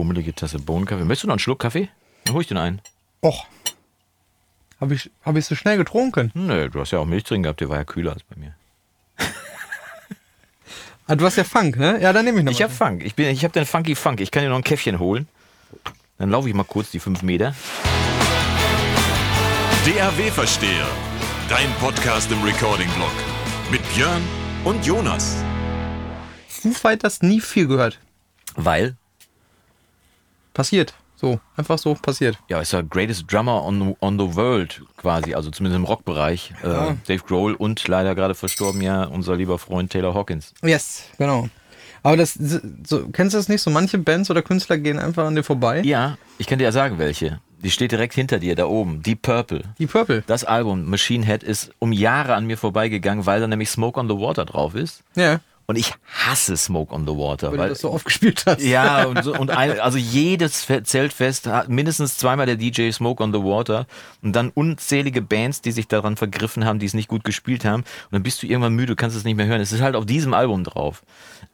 bummelige Tasse Bohnenkaffee. Möchtest du noch einen Schluck Kaffee? Dann hol ich den ein. Och. Habe ich, hab ich so schnell getrunken? Nö, du hast ja auch Milch drin gehabt, der war ja kühler als bei mir. Ah, du hast ja Funk, ne? Ja, dann nehme ich noch Ich mal. hab Funk. Ich, bin, ich hab den Funky Funk. Ich kann dir noch ein Käffchen holen. Dann laufe ich mal kurz die fünf Meter. DAW-Versteher. Dein Podcast im Recording-Blog. Mit Björn und Jonas. Foo Fighters nie viel gehört. Weil, Passiert. So, einfach so passiert. ja, ist der greatest drummer on, on the world quasi, also zumindest im Rockbereich. Äh, Dave Grohl und leider gerade verstorben ja unser lieber Freund Taylor Hawkins. Yes, genau. Aber das, so, kennst du das nicht? So manche Bands oder Künstler gehen einfach an dir vorbei. Ja, ich kann dir ja sagen, welche. Die steht direkt hinter dir, da oben. Deep Purple. Die Purple. Das Album Machine Head ist um Jahre an mir vorbeigegangen, weil da nämlich Smoke on the Water drauf ist. Ja, Und ich hasse Smoke on the Water. weil weil du das so oft gespielt hast. Ja, und, so, und ein, also jedes Fe- Zeltfest hat mindestens zweimal der DJ Smoke on the Water und dann unzählige Bands, die sich daran vergriffen haben, die es nicht gut gespielt haben. Und dann bist du irgendwann müde, kannst es nicht mehr hören. Es ist halt auf diesem Album drauf.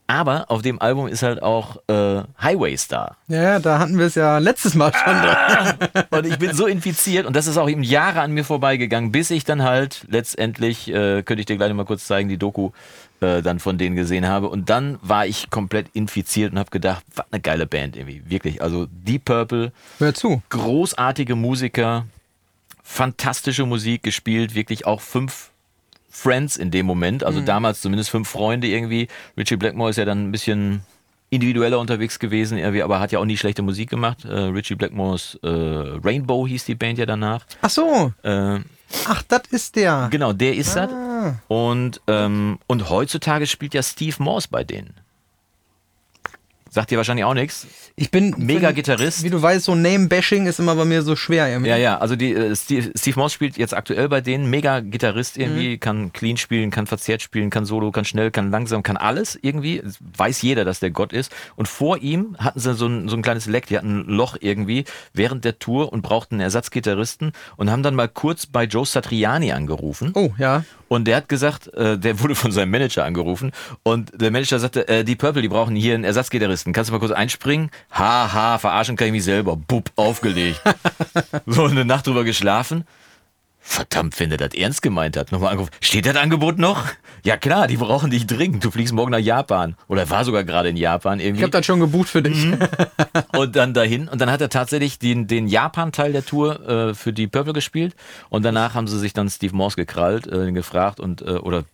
Aber auf dem Album ist halt auch äh, Highway Star. Ja, da hatten wir es ja letztes Mal schon. Ah. Und ich bin so infiziert und das ist auch eben Jahre an mir vorbeigegangen, bis ich dann halt letztendlich, äh, könnte ich dir gleich mal kurz zeigen, die Doku äh, dann von denen gesehen habe. Und dann war ich komplett infiziert und habe gedacht, was eine geile Band irgendwie. Wirklich. Also Deep Purple, Hör zu. großartige Musiker, fantastische Musik gespielt, wirklich auch fünf Friends in dem Moment, also damals zumindest fünf Freunde irgendwie. Richie Blackmore ist ja dann ein bisschen individueller unterwegs gewesen, irgendwie, aber hat ja auch nie schlechte Musik gemacht. Äh, Richie Blackmores äh, Rainbow hieß die Band ja danach. Ach so. Äh, Ach, das ist der. genau, der ist das. Ah. Und, ähm, und heutzutage spielt ja Steve Morse bei denen. Sagt dir wahrscheinlich auch nichts. Ich bin Mega Gitarrist. Wie du weißt, so Name-Bashing ist immer bei mir so schwer. irgendwie. Ja, ja, also die, äh, Steve, Steve Moss spielt jetzt aktuell bei denen, mega Gitarrist irgendwie, kann clean spielen, kann verzerrt spielen, kann solo, kann schnell, kann langsam, kann alles irgendwie. Weiß jeder, dass der Gott ist. Und vor ihm hatten sie so ein, so ein kleines Leck, die hatten ein Loch irgendwie während der Tour und brauchten einen Ersatzgitarristen und haben dann mal kurz bei Joe Satriani angerufen. Oh, ja. Und der hat gesagt, äh, der wurde von seinem Manager angerufen und der Manager sagte, äh, die Purple, die brauchen hier einen Ersatzgitarristen. Kannst du mal kurz einspringen? Haha, verarschen kann ich mich selber. Bub, aufgelegt. so eine Nacht drüber geschlafen. Verdammt, wenn der das ernst gemeint hat. Nochmal angerufen. Steht das Angebot noch? Ja klar, die brauchen dich dringend. Du fliegst morgen nach Japan. Oder war sogar gerade in Japan irgendwie. Ich habe das schon gebucht für dich. Mhm. und dann dahin. Und dann hat er tatsächlich den, den Japan-Teil der Tour äh, für die Purple gespielt. Und danach haben sie sich dann Steve Morse gekrallt, äh, gefragt und, äh, oder,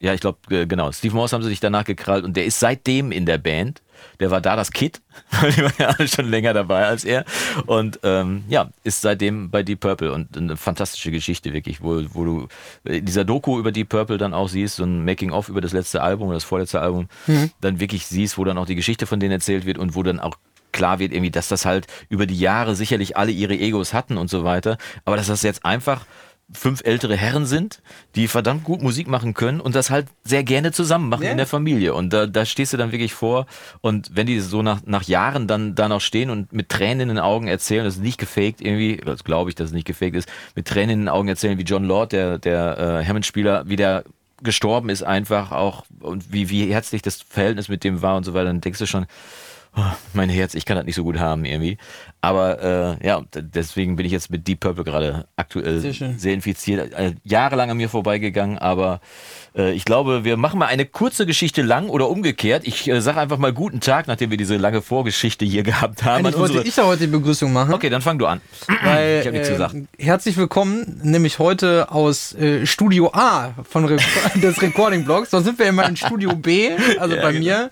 ja, ich glaube, äh, genau, Steve Morse haben sie sich danach gekrallt und der ist seitdem in der Band. Der war da das Kid, weil die waren ja alle schon länger dabei als er. Und ähm, ja, ist seitdem bei Deep Purple und eine fantastische Geschichte wirklich, wo, wo du in dieser Doku über Deep Purple dann auch siehst, so ein Making-of über das letzte Album oder das vorletzte Album, dann wirklich siehst, wo dann auch die Geschichte von denen erzählt wird und wo dann auch klar wird irgendwie, dass das halt über die Jahre sicherlich alle ihre Egos hatten und so weiter, aber dass das jetzt einfach fünf ältere Herren sind, die verdammt gut Musik machen können und das halt sehr gerne zusammen machen Ja. in der Familie. Und da, da stehst du dann wirklich vor und wenn die so nach, nach Jahren dann da noch stehen und mit Tränen in den Augen erzählen, das ist nicht gefaked irgendwie, das glaube ich, dass es nicht gefaked ist, mit Tränen in den Augen erzählen, wie John Lord, der, der äh, Hammond-Spieler, wie der gestorben ist einfach auch und wie, wie herzlich das Verhältnis mit dem war und so weiter, dann denkst du schon, mein Herz, ich kann das nicht so gut haben irgendwie. Aber äh, ja, deswegen bin ich jetzt mit Deep Purple gerade aktuell Sehr sehr, infiziert. Äh, jahrelang an mir vorbeigegangen, aber äh, ich glaube, wir machen mal eine kurze Geschichte lang oder umgekehrt. Ich äh, sage einfach mal guten Tag, nachdem wir diese lange Vorgeschichte hier gehabt haben. Eigentlich wollte unsere- ich ja heute die Begrüßung machen. okay, dann fang du an. Weil, ich habe nichts äh, gesagt. Herzlich willkommen, nämlich heute aus äh, Studio A von Re des Recording Blogs. Sonst sind wir immer in Studio B, also Ja, bei genau. mir,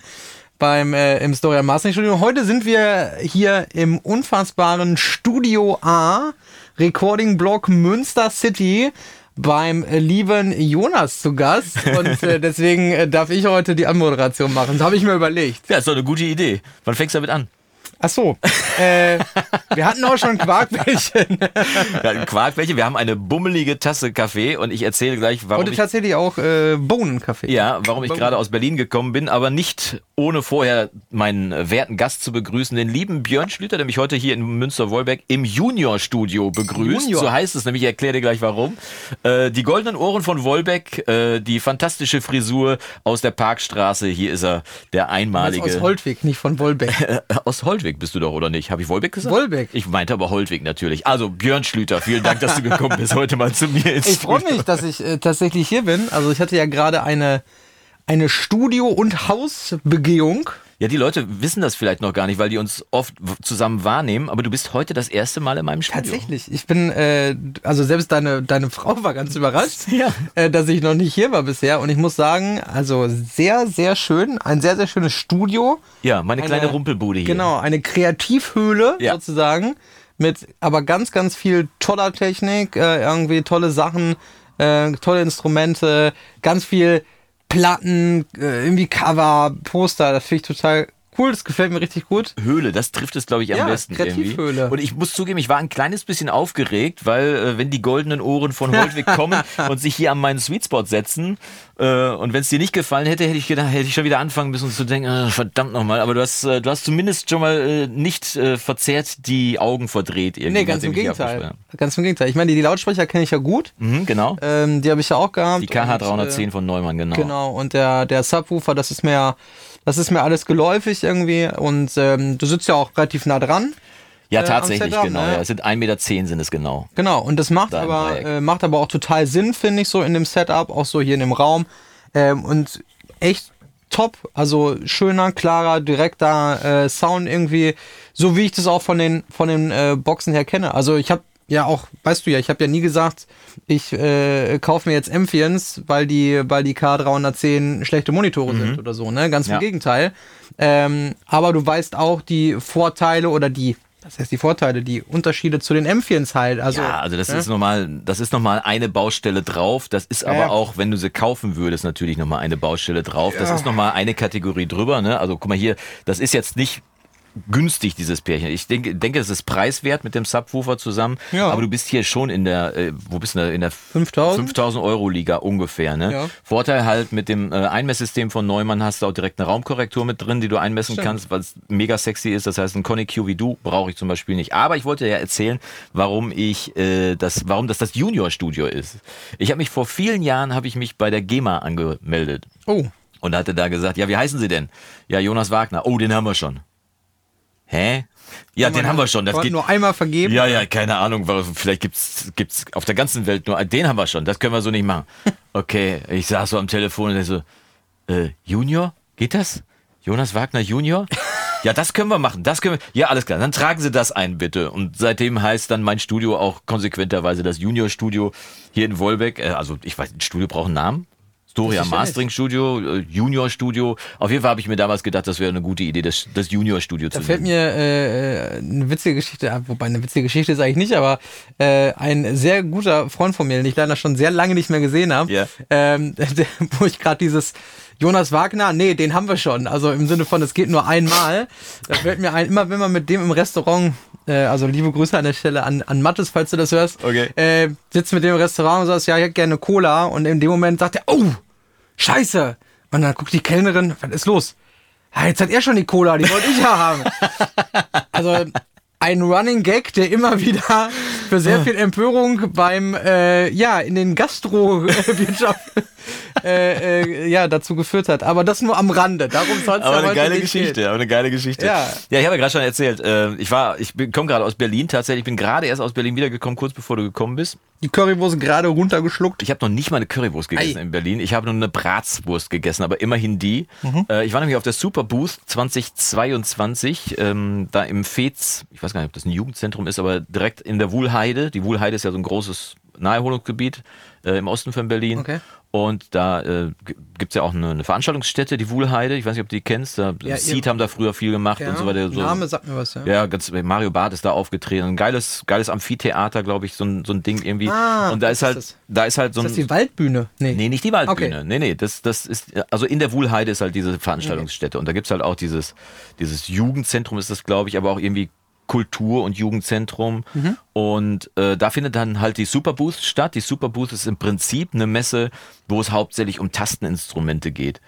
beim äh, im Story Mastering Studio. Heute sind wir hier im unfassbaren Studio A, Recording Blog Münster City. Beim äh, lieben Jonas zu Gast und äh, deswegen äh, darf ich heute die Anmoderation machen. Das habe ich mir überlegt. Ja, ist doch eine gute Idee. Wann fängst du damit an? Ach so, äh, wir hatten auch schon Quarkbällchen. Ja, Quark, welche? Wir haben eine bummelige Tasse Kaffee und ich erzähle gleich, warum Heute ich tatsächlich auch äh, Bohnenkaffee. Ja, warum ich gerade aus Berlin gekommen bin, aber nicht ohne vorher meinen werten Gast zu begrüßen, den lieben Björn Schlüter, der mich heute hier in Münster-Wolberg im Junior-Studio begrüßt. Junior. So heißt es nämlich, ich erkläre dir gleich warum. Äh, die goldenen Ohren von Wolbeck, äh, die fantastische Frisur aus der Parkstraße. Hier ist er, der Das einmalige. aus Holtwig, nicht von Wolbeck. Aus Holtwig. Holtwig bist du doch, oder nicht? Habe ich Wolbeck gesagt? Wolbeck. Ich meinte aber Holtwig natürlich. Also Björn Schlüter, vielen Dank, dass du gekommen bist heute mal zu mir ins Ich freue mich, dass ich äh, tatsächlich hier bin. Also ich hatte ja gerade eine, eine Studio- und Hausbegehung. Ja, die Leute wissen das vielleicht noch gar nicht, weil die uns oft zusammen wahrnehmen, aber du bist heute das erste Mal in meinem Studio. Tatsächlich. Ich bin, äh, also selbst deine, deine Frau war ganz überrascht, Ja. äh, dass ich noch nicht hier war bisher. Und ich muss sagen, also sehr, sehr schön. Ein sehr, sehr schönes Studio. Ja, meine Eine- kleine Rumpelbude hier. Genau, eine Kreativhöhle Ja. sozusagen. Mit aber ganz, ganz viel toller Technik, äh, irgendwie tolle Sachen, äh, tolle Instrumente, ganz viel Platten, äh, irgendwie Cover, Poster. Das finde ich total cool. Das gefällt mir richtig gut. Höhle, das trifft es, glaube ich, am Ja, besten irgendwie. Kreativhöhle. Und ich muss zugeben, ich war ein kleines bisschen aufgeregt, weil äh, wenn die goldenen Ohren von Holtwig kommen und sich hier an meinen Sweetspot setzen und wenn es dir nicht gefallen hätte, hätte ich gedacht, hätte ich schon wieder anfangen müssen zu denken, äh, verdammt nochmal. Aber du hast, äh, du hast zumindest schon mal äh, nicht äh, verzerrt die Augen verdreht. Irgendwie, Nee, ganz im Gegenteil. Ganz im Gegenteil. Ich meine, die, die Lautsprecher kenne ich ja gut. Mhm, genau. Ähm, die habe ich ja auch gehabt. Die KH Und, 310 von Neumann, genau. Äh, genau. Und der, der Subwoofer, das ist mir, das ist mir alles geläufig irgendwie. Und ähm, du sitzt ja auch relativ nah dran. Ja, äh, tatsächlich, Setup, genau. ne? Ja, es sind 1,10 Meter sind es genau. Genau, und das macht Da aber, äh, macht aber auch total Sinn, finde ich, so in dem Setup, auch so hier in dem Raum. Ähm, und echt top, also schöner, klarer, direkter äh, Sound irgendwie, so wie ich das auch von den, von den äh, Boxen her kenne. Also ich habe ja auch, weißt du ja, ich habe ja nie gesagt, ich äh, kaufe mir jetzt Amphions, weil die, weil die K310 schlechte Monitore sind oder so, ne? Ganz im Ja. Gegenteil. Ähm, aber du weißt auch die Vorteile oder die, das heißt die Vorteile, die Unterschiede zu den Amphions halt. Also, ja, also das ne? ist nochmal, das ist nochmal eine Baustelle drauf. Das ist aber Ja. auch, wenn du sie kaufen würdest, natürlich nochmal eine Baustelle drauf. Das ist nochmal eine Kategorie drüber. Ne? Also guck mal hier, das ist jetzt nicht günstig, dieses Pärchen. Ich denke, denke, es ist preiswert mit dem Subwoofer zusammen. Ja. Aber du bist hier schon in der, äh, wo bist du da? in der 5000? 5000 Euro Liga ungefähr. Ne? Ja. Vorteil halt mit dem äh, Einmesssystem von Neumann hast du auch direkt eine Raumkorrektur mit drin, die du einmessen Stimmt. kannst, was mega sexy ist. Das heißt, ein Conny Q wie du brauche ich zum Beispiel nicht. Aber ich wollte ja erzählen, warum ich äh, das, warum das das Junior Studio ist. Ich habe mich vor vielen Jahren habe ich mich bei der GEMA angemeldet Oh, und hatte da gesagt, ja, wie heißen Sie denn? Ja, Jonas Wagner. Oh, den haben wir schon. Hä? Ja, den haben wir schon. Das geht nur einmal vergeben. ja, ja, keine Ahnung. Vielleicht gibt's gibt's auf der ganzen Welt nur. Den haben wir schon. Das können wir so nicht machen. Okay, ich saß so am Telefon und so, äh, Junior? Geht das? Jonas Wagner Junior? Ja, das können wir machen. Das können wir. Ja, alles klar. Dann tragen Sie das ein, bitte. Und seitdem heißt dann mein Studio auch konsequenterweise das Junior Studio hier in Wolbeck. Äh, Also, ich weiß, ein Studio braucht einen Namen. Storia Sicherlich. Mastering Studio, äh, Junior Studio. Auf jeden Fall habe ich mir damals gedacht, das wäre eine gute Idee, das, das Junior Studio Da zu fällt nennen. mir äh, eine witzige Geschichte ab, wobei eine witzige Geschichte ist eigentlich nicht, aber äh, ein sehr guter Freund von mir, den ich leider schon sehr lange nicht mehr gesehen habe, Ja. ähm, der, wo ich gerade dieses Jonas Wagner, nee, den haben wir schon. Also im Sinne von, es geht nur einmal. Da fällt mir ein, immer wenn man mit dem im Restaurant, äh, also liebe Grüße an der Stelle an, an Mattes, falls du das hörst, Okay. äh, sitzt mit dem im Restaurant und sagst, ja, ich hätte gerne Cola. Und in dem Moment sagt er, oh, scheiße. Und dann guckt die Kellnerin, was ist los? Ja, jetzt hat er schon die Cola, die wollte ich ja haben. Also ein Running Gag, der immer wieder für sehr viel Empörung beim, äh, ja, in den Gastrowirtschaft äh, äh, ja, dazu geführt hat. Aber das nur am Rande. Darum soll es ja Aber eine geile Geschichte, aber eine geile Geschichte. Ja. ja ich habe ja gerade schon erzählt, äh, ich war, ich komme gerade aus Berlin tatsächlich, ich bin gerade erst aus Berlin wiedergekommen, kurz bevor du gekommen bist. Die Currywurst gerade runtergeschluckt. Ich habe noch nicht mal eine Currywurst gegessen Ei. in Berlin. Ich habe nur eine Bratswurst gegessen, aber immerhin die. Äh, ich war nämlich auf der Super Booth 2022, ähm, da im Fez, ich weiß gar nicht, ob das ein Jugendzentrum ist, aber direkt in der Wuhlheide. Die Wuhlheide ist ja so ein großes Naherholungsgebiet äh, im Osten von Berlin. Okay. Und da äh, gibt es ja auch eine, eine Veranstaltungsstätte, die Wuhlheide. Ich weiß nicht, ob du die kennst. Da, Ja, Seed haben da früher viel gemacht und so weiter. So, Name sagt mir was, ja. ja, ganz, Mario Barth ist da aufgetreten. Ein geiles, geiles Amphitheater, glaube ich, so ein, so ein Ding irgendwie. Ah, und da ist halt, ist das? da ist halt so Ist ein. das die Waldbühne? Nee. Nee, nicht die Waldbühne. Okay. Nee, nee, das, das ist, also in der Wuhlheide ist halt diese Veranstaltungsstätte. Und da gibt's halt auch dieses, dieses Jugendzentrum ist das, glaube ich, aber auch irgendwie Kultur- und Jugendzentrum. Mhm. Und äh, da findet dann halt die Superbooth statt. Die Superbooth ist im Prinzip eine Messe, wo es hauptsächlich um Tasteninstrumente geht.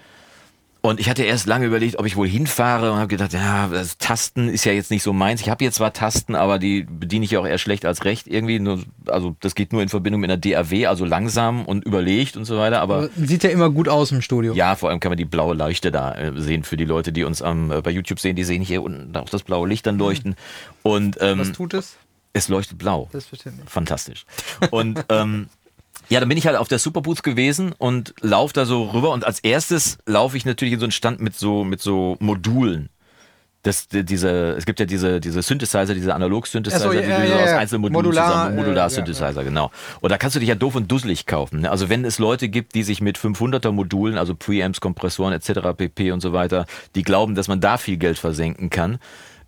Und ich hatte erst lange überlegt, ob ich wohl hinfahre und habe gedacht, ja, das Tasten ist ja jetzt nicht so meins. Ich habe jetzt zwar Tasten, aber die bediene ich ja auch eher schlecht als recht irgendwie. Nur, also das geht nur in Verbindung mit einer DAW, also langsam und überlegt und so weiter. Aber, Aber Sieht ja immer gut aus im Studio. ja, vor allem kann man die blaue Leuchte da äh, sehen für die Leute, die uns am, äh, bei YouTube sehen. Die sehen hier unten auch das blaue Licht dann leuchten. Und ähm, Was tut es? es leuchtet blau. Selbstverständlich. Fantastisch. Und ähm, ja, dann bin ich halt auf der Superbooth gewesen und laufe da so rüber und als erstes laufe ich natürlich in so einen Stand mit so mit so Modulen. Das, die- diese, es gibt ja diese, diese Synthesizer, diese Analog-Synthesizer, so, ja, die du ja, so ja, aus. Einzelmodulen Modular, zusammen, äh, Modular-Synthesizer, genau. Und da kannst du dich ja doof und dusselig kaufen. Ne? Also wenn es Leute gibt, die sich mit 500er Modulen, also Preamps, Kompressoren etc. pp. und so weiter, die glauben, dass man da viel Geld versenken kann,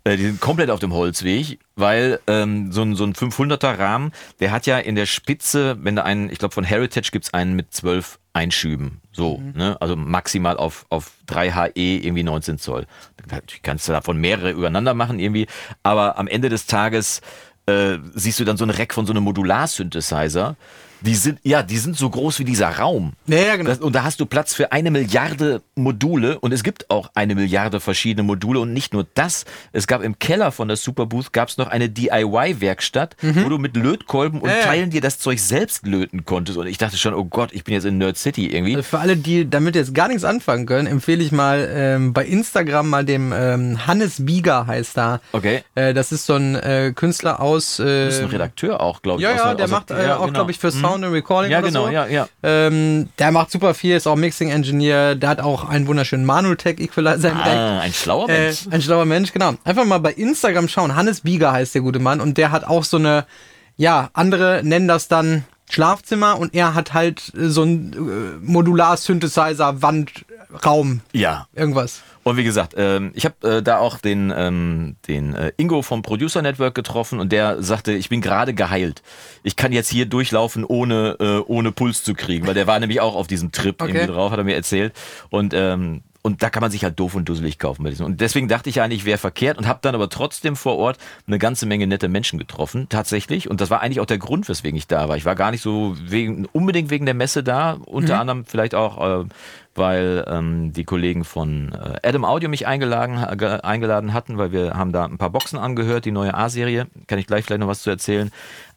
äh, die sind komplett auf dem Holzweg, weil ähm, so ein, so ein 500er Rahmen, der hat ja in der Spitze, wenn da einen, ich glaube von Heritage gibt's einen mit 12 Einschüben, so, ne? also maximal auf, auf 3 HE irgendwie 19 Zoll. Natürlich kannst du davon mehrere übereinander machen irgendwie, aber am Ende des Tages äh, siehst du dann so ein Rack von so einem Modular-Synthesizer. Die sind, ja, die sind so groß wie dieser Raum. Ja, ja, genau. Das, und da hast du Platz für eine Milliarde Module und es gibt auch eine Milliarde verschiedene Module und nicht nur das. Es gab im Keller von der Superbooth gab es noch eine DIY-Werkstatt, wo du mit Lötkolben und Mhm. Ja. Teilen dir das Zeug selbst löten konntest. Und ich dachte schon, oh Gott, ich bin jetzt in Nerd City irgendwie. Also für alle, die damit jetzt gar nichts anfangen können, empfehle ich mal ähm, bei Instagram mal dem ähm, Hannes Bieger heißt da. Okay. Äh, das ist so ein äh, Künstler aus. Äh, Das ist ein Redakteur auch, glaube ich. ja, ja, der- der macht äh, auch, genau. glaube ich, für Sound und Recording Ja, oder genau, so. ja, ja. Ähm, der macht super viel, ist auch Mixing Engineer. Der hat auch einen wunderschönen Manutech Equalizer. Ah, ein schlauer Äh, Mensch. ein schlauer Mensch, genau. Einfach mal bei Instagram schauen. Hannes Bieger heißt der gute Mann und der hat auch so eine, ja, andere nennen das dann Schlafzimmer und er hat halt äh, so ein äh, Modular-Synthesizer, Wandraum, Ja, irgendwas. Und wie gesagt, ähm, ich habe äh, da auch den, ähm, den äh, Ingo vom Producer Network getroffen und der sagte, ich bin gerade geheilt. Ich kann jetzt hier durchlaufen, ohne, äh, ohne Puls zu kriegen, weil der war nämlich auch auf diesem Trip Okay. irgendwie drauf, hat er mir erzählt. Und ähm, und da kann man sich halt doof und dusselig kaufen bei diesem. Und deswegen dachte ich eigentlich, wäre verkehrt und habe dann aber trotzdem vor Ort eine ganze Menge nette Menschen getroffen, tatsächlich. Und das war eigentlich auch der Grund, weswegen ich da war. Ich war gar nicht so wegen, unbedingt wegen der Messe da, unter anderem vielleicht auch, äh, weil ähm, die Kollegen von äh, Adam Audio mich eingeladen, eingeladen hatten, weil wir haben da ein paar Boxen angehört, die neue A-Serie. Kann ich gleich vielleicht noch was zu erzählen.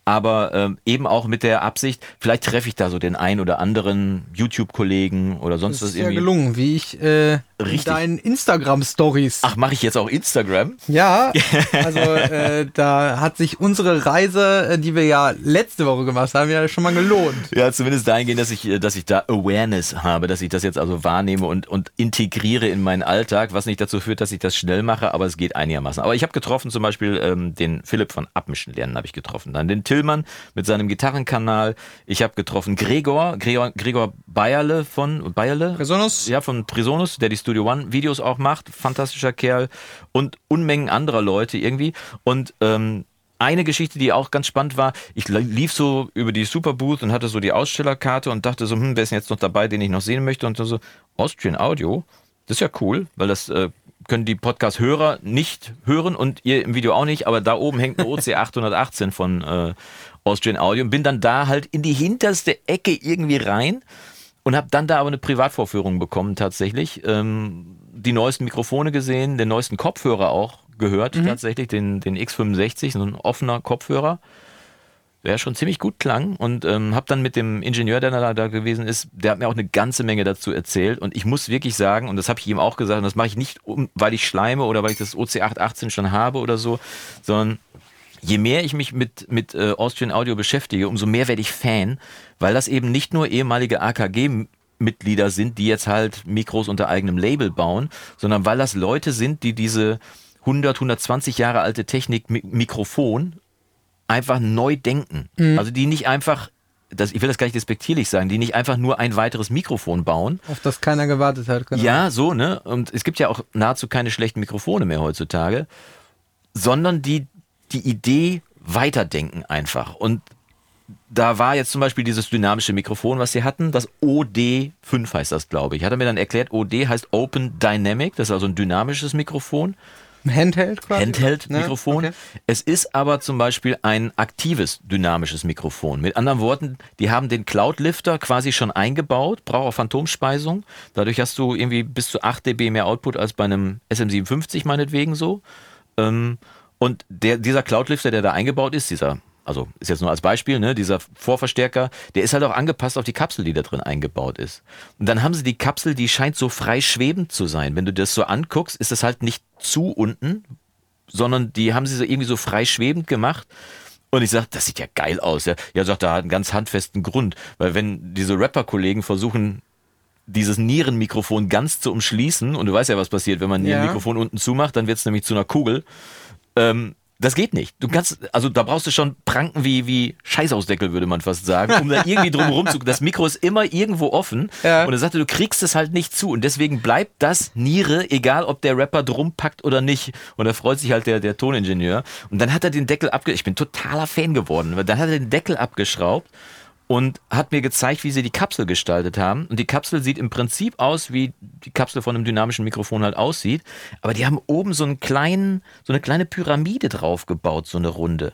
Aber ähm, eben auch mit der Absicht, vielleicht treffe ich da so den ein oder anderen YouTube-Kollegen oder sonst Das was ist ja irgendwie. gelungen, wie ich äh, Richtig. deinen Instagram-Stories. Ach, mache ich jetzt auch Instagram? Ja, also äh, da hat sich unsere Reise, äh, die wir ja letzte Woche gemacht haben, ja schon mal gelohnt. Ja, zumindest dahingehend, dass ich, äh, dass ich da Awareness habe, dass ich das jetzt also wahrnehme und, und integriere in meinen Alltag, was nicht dazu führt, dass ich das schnell mache, aber es geht einigermaßen. Aber ich habe getroffen zum Beispiel ähm, den Philipp von Abmischen lernen habe ich getroffen, dann den Tillmann mit seinem Gitarrenkanal. Ich habe getroffen Gregor, Gregor, Gregor Bayerle von Bayerle, Resonus? ja, von Prisonus, der die Studio One Videos auch macht. Fantastischer Kerl. Und Unmengen anderer Leute irgendwie. Und ähm, eine Geschichte, die auch ganz spannend war, ich lief so über die Superbooth und hatte so die Ausstellerkarte und dachte so, hm, wer ist denn jetzt noch dabei, den ich noch sehen möchte? Und so, Austrian Audio, das ist ja cool, weil das äh, können die Podcast-Hörer nicht hören und ihr im Video auch nicht, aber da oben hängt ein OC 818 von äh, Austrian Audio und bin dann da halt in die hinterste Ecke irgendwie rein und habe dann da aber eine Privatvorführung bekommen tatsächlich. Ähm, die neuesten Mikrofone gesehen, den neuesten Kopfhörer auch gehört tatsächlich, den, den X65, so ein offener Kopfhörer, der schon ziemlich gut klang und ähm, habe dann mit dem Ingenieur, der da, da gewesen ist, der hat mir auch eine ganze Menge dazu erzählt. Und ich muss wirklich sagen, und das habe ich ihm auch gesagt, und das mache ich nicht, um, weil ich schleime oder weil ich das OC818 schon habe oder so, sondern je mehr ich mich mit, mit äh, Austrian Audio beschäftige, umso mehr werde ich Fan, weil das eben nicht nur ehemalige AKG-Mitglieder sind, die jetzt halt Mikros unter eigenem Label bauen, sondern weil das Leute sind, die diese 100, 120 Jahre alte Technik Mi Mikrofon einfach neu denken. Also die nicht einfach, das, ich will das gar nicht despektierlich sagen, die nicht einfach nur ein weiteres Mikrofon bauen, Auf das keiner gewartet hat. Genau. ja, so, ne? Und es gibt ja auch nahezu keine schlechten Mikrofone mehr heutzutage, sondern die die Idee weiterdenken einfach. Und da war jetzt zum Beispiel dieses dynamische Mikrofon, was sie hatten, das OD5 heißt das, glaube ich. Hat er mir dann erklärt, OD heißt Open Dynamic, das ist also ein dynamisches Mikrofon. Ein Handheld quasi? Handheld-Mikrofon. Ne? Okay. Es ist aber zum Beispiel ein aktives dynamisches Mikrofon. Mit anderen Worten, die haben den Cloud-Lifter quasi schon eingebaut, braucht auch Phantomspeisung. Dadurch hast du irgendwie bis zu 8 dB mehr Output als bei einem SM57 meinetwegen so. Ähm, und der, dieser Cloud-Lifter, der da eingebaut ist, dieser also ist jetzt nur als Beispiel, ne, dieser Vorverstärker, der ist halt auch angepasst auf die Kapsel, die da drin eingebaut ist. Und dann haben sie die Kapsel, die scheint so frei schwebend zu sein. Wenn du das so anguckst, ist es halt nicht zu unten, sondern die haben sie so irgendwie so frei schwebend gemacht. Und ich sag, das sieht ja geil aus. Ja, ja sagt, da hat einen ganz handfesten Grund. Weil wenn diese Rapper-Kollegen versuchen, dieses Nierenmikrofon ganz zu umschließen, und du weißt ja, was passiert, wenn man ein Ja. Nierenmikrofon unten zumacht, dann wird es nämlich zu einer Kugel. Ähm, das geht nicht. Du kannst, also da brauchst du schon Pranken wie, wie Scheißausdeckel, würde man fast sagen, um da irgendwie drum rum zu. Das Mikro ist immer irgendwo offen. Ja. Und er sagte, du kriegst es halt nicht zu. Und deswegen bleibt das Niere, egal ob der Rapper drum packt oder nicht. Und da freut sich halt der, der Toningenieur. Und dann hat er den Deckel abge, ich bin totaler Fan geworden, weil dann hat er den Deckel abgeschraubt und hat mir gezeigt, wie sie die Kapsel gestaltet haben. Und die Kapsel sieht im Prinzip aus, wie die Kapsel von einem dynamischen Mikrofon halt aussieht. Aber die haben oben so einen kleinen, so eine kleine Pyramide drauf gebaut, so eine Runde.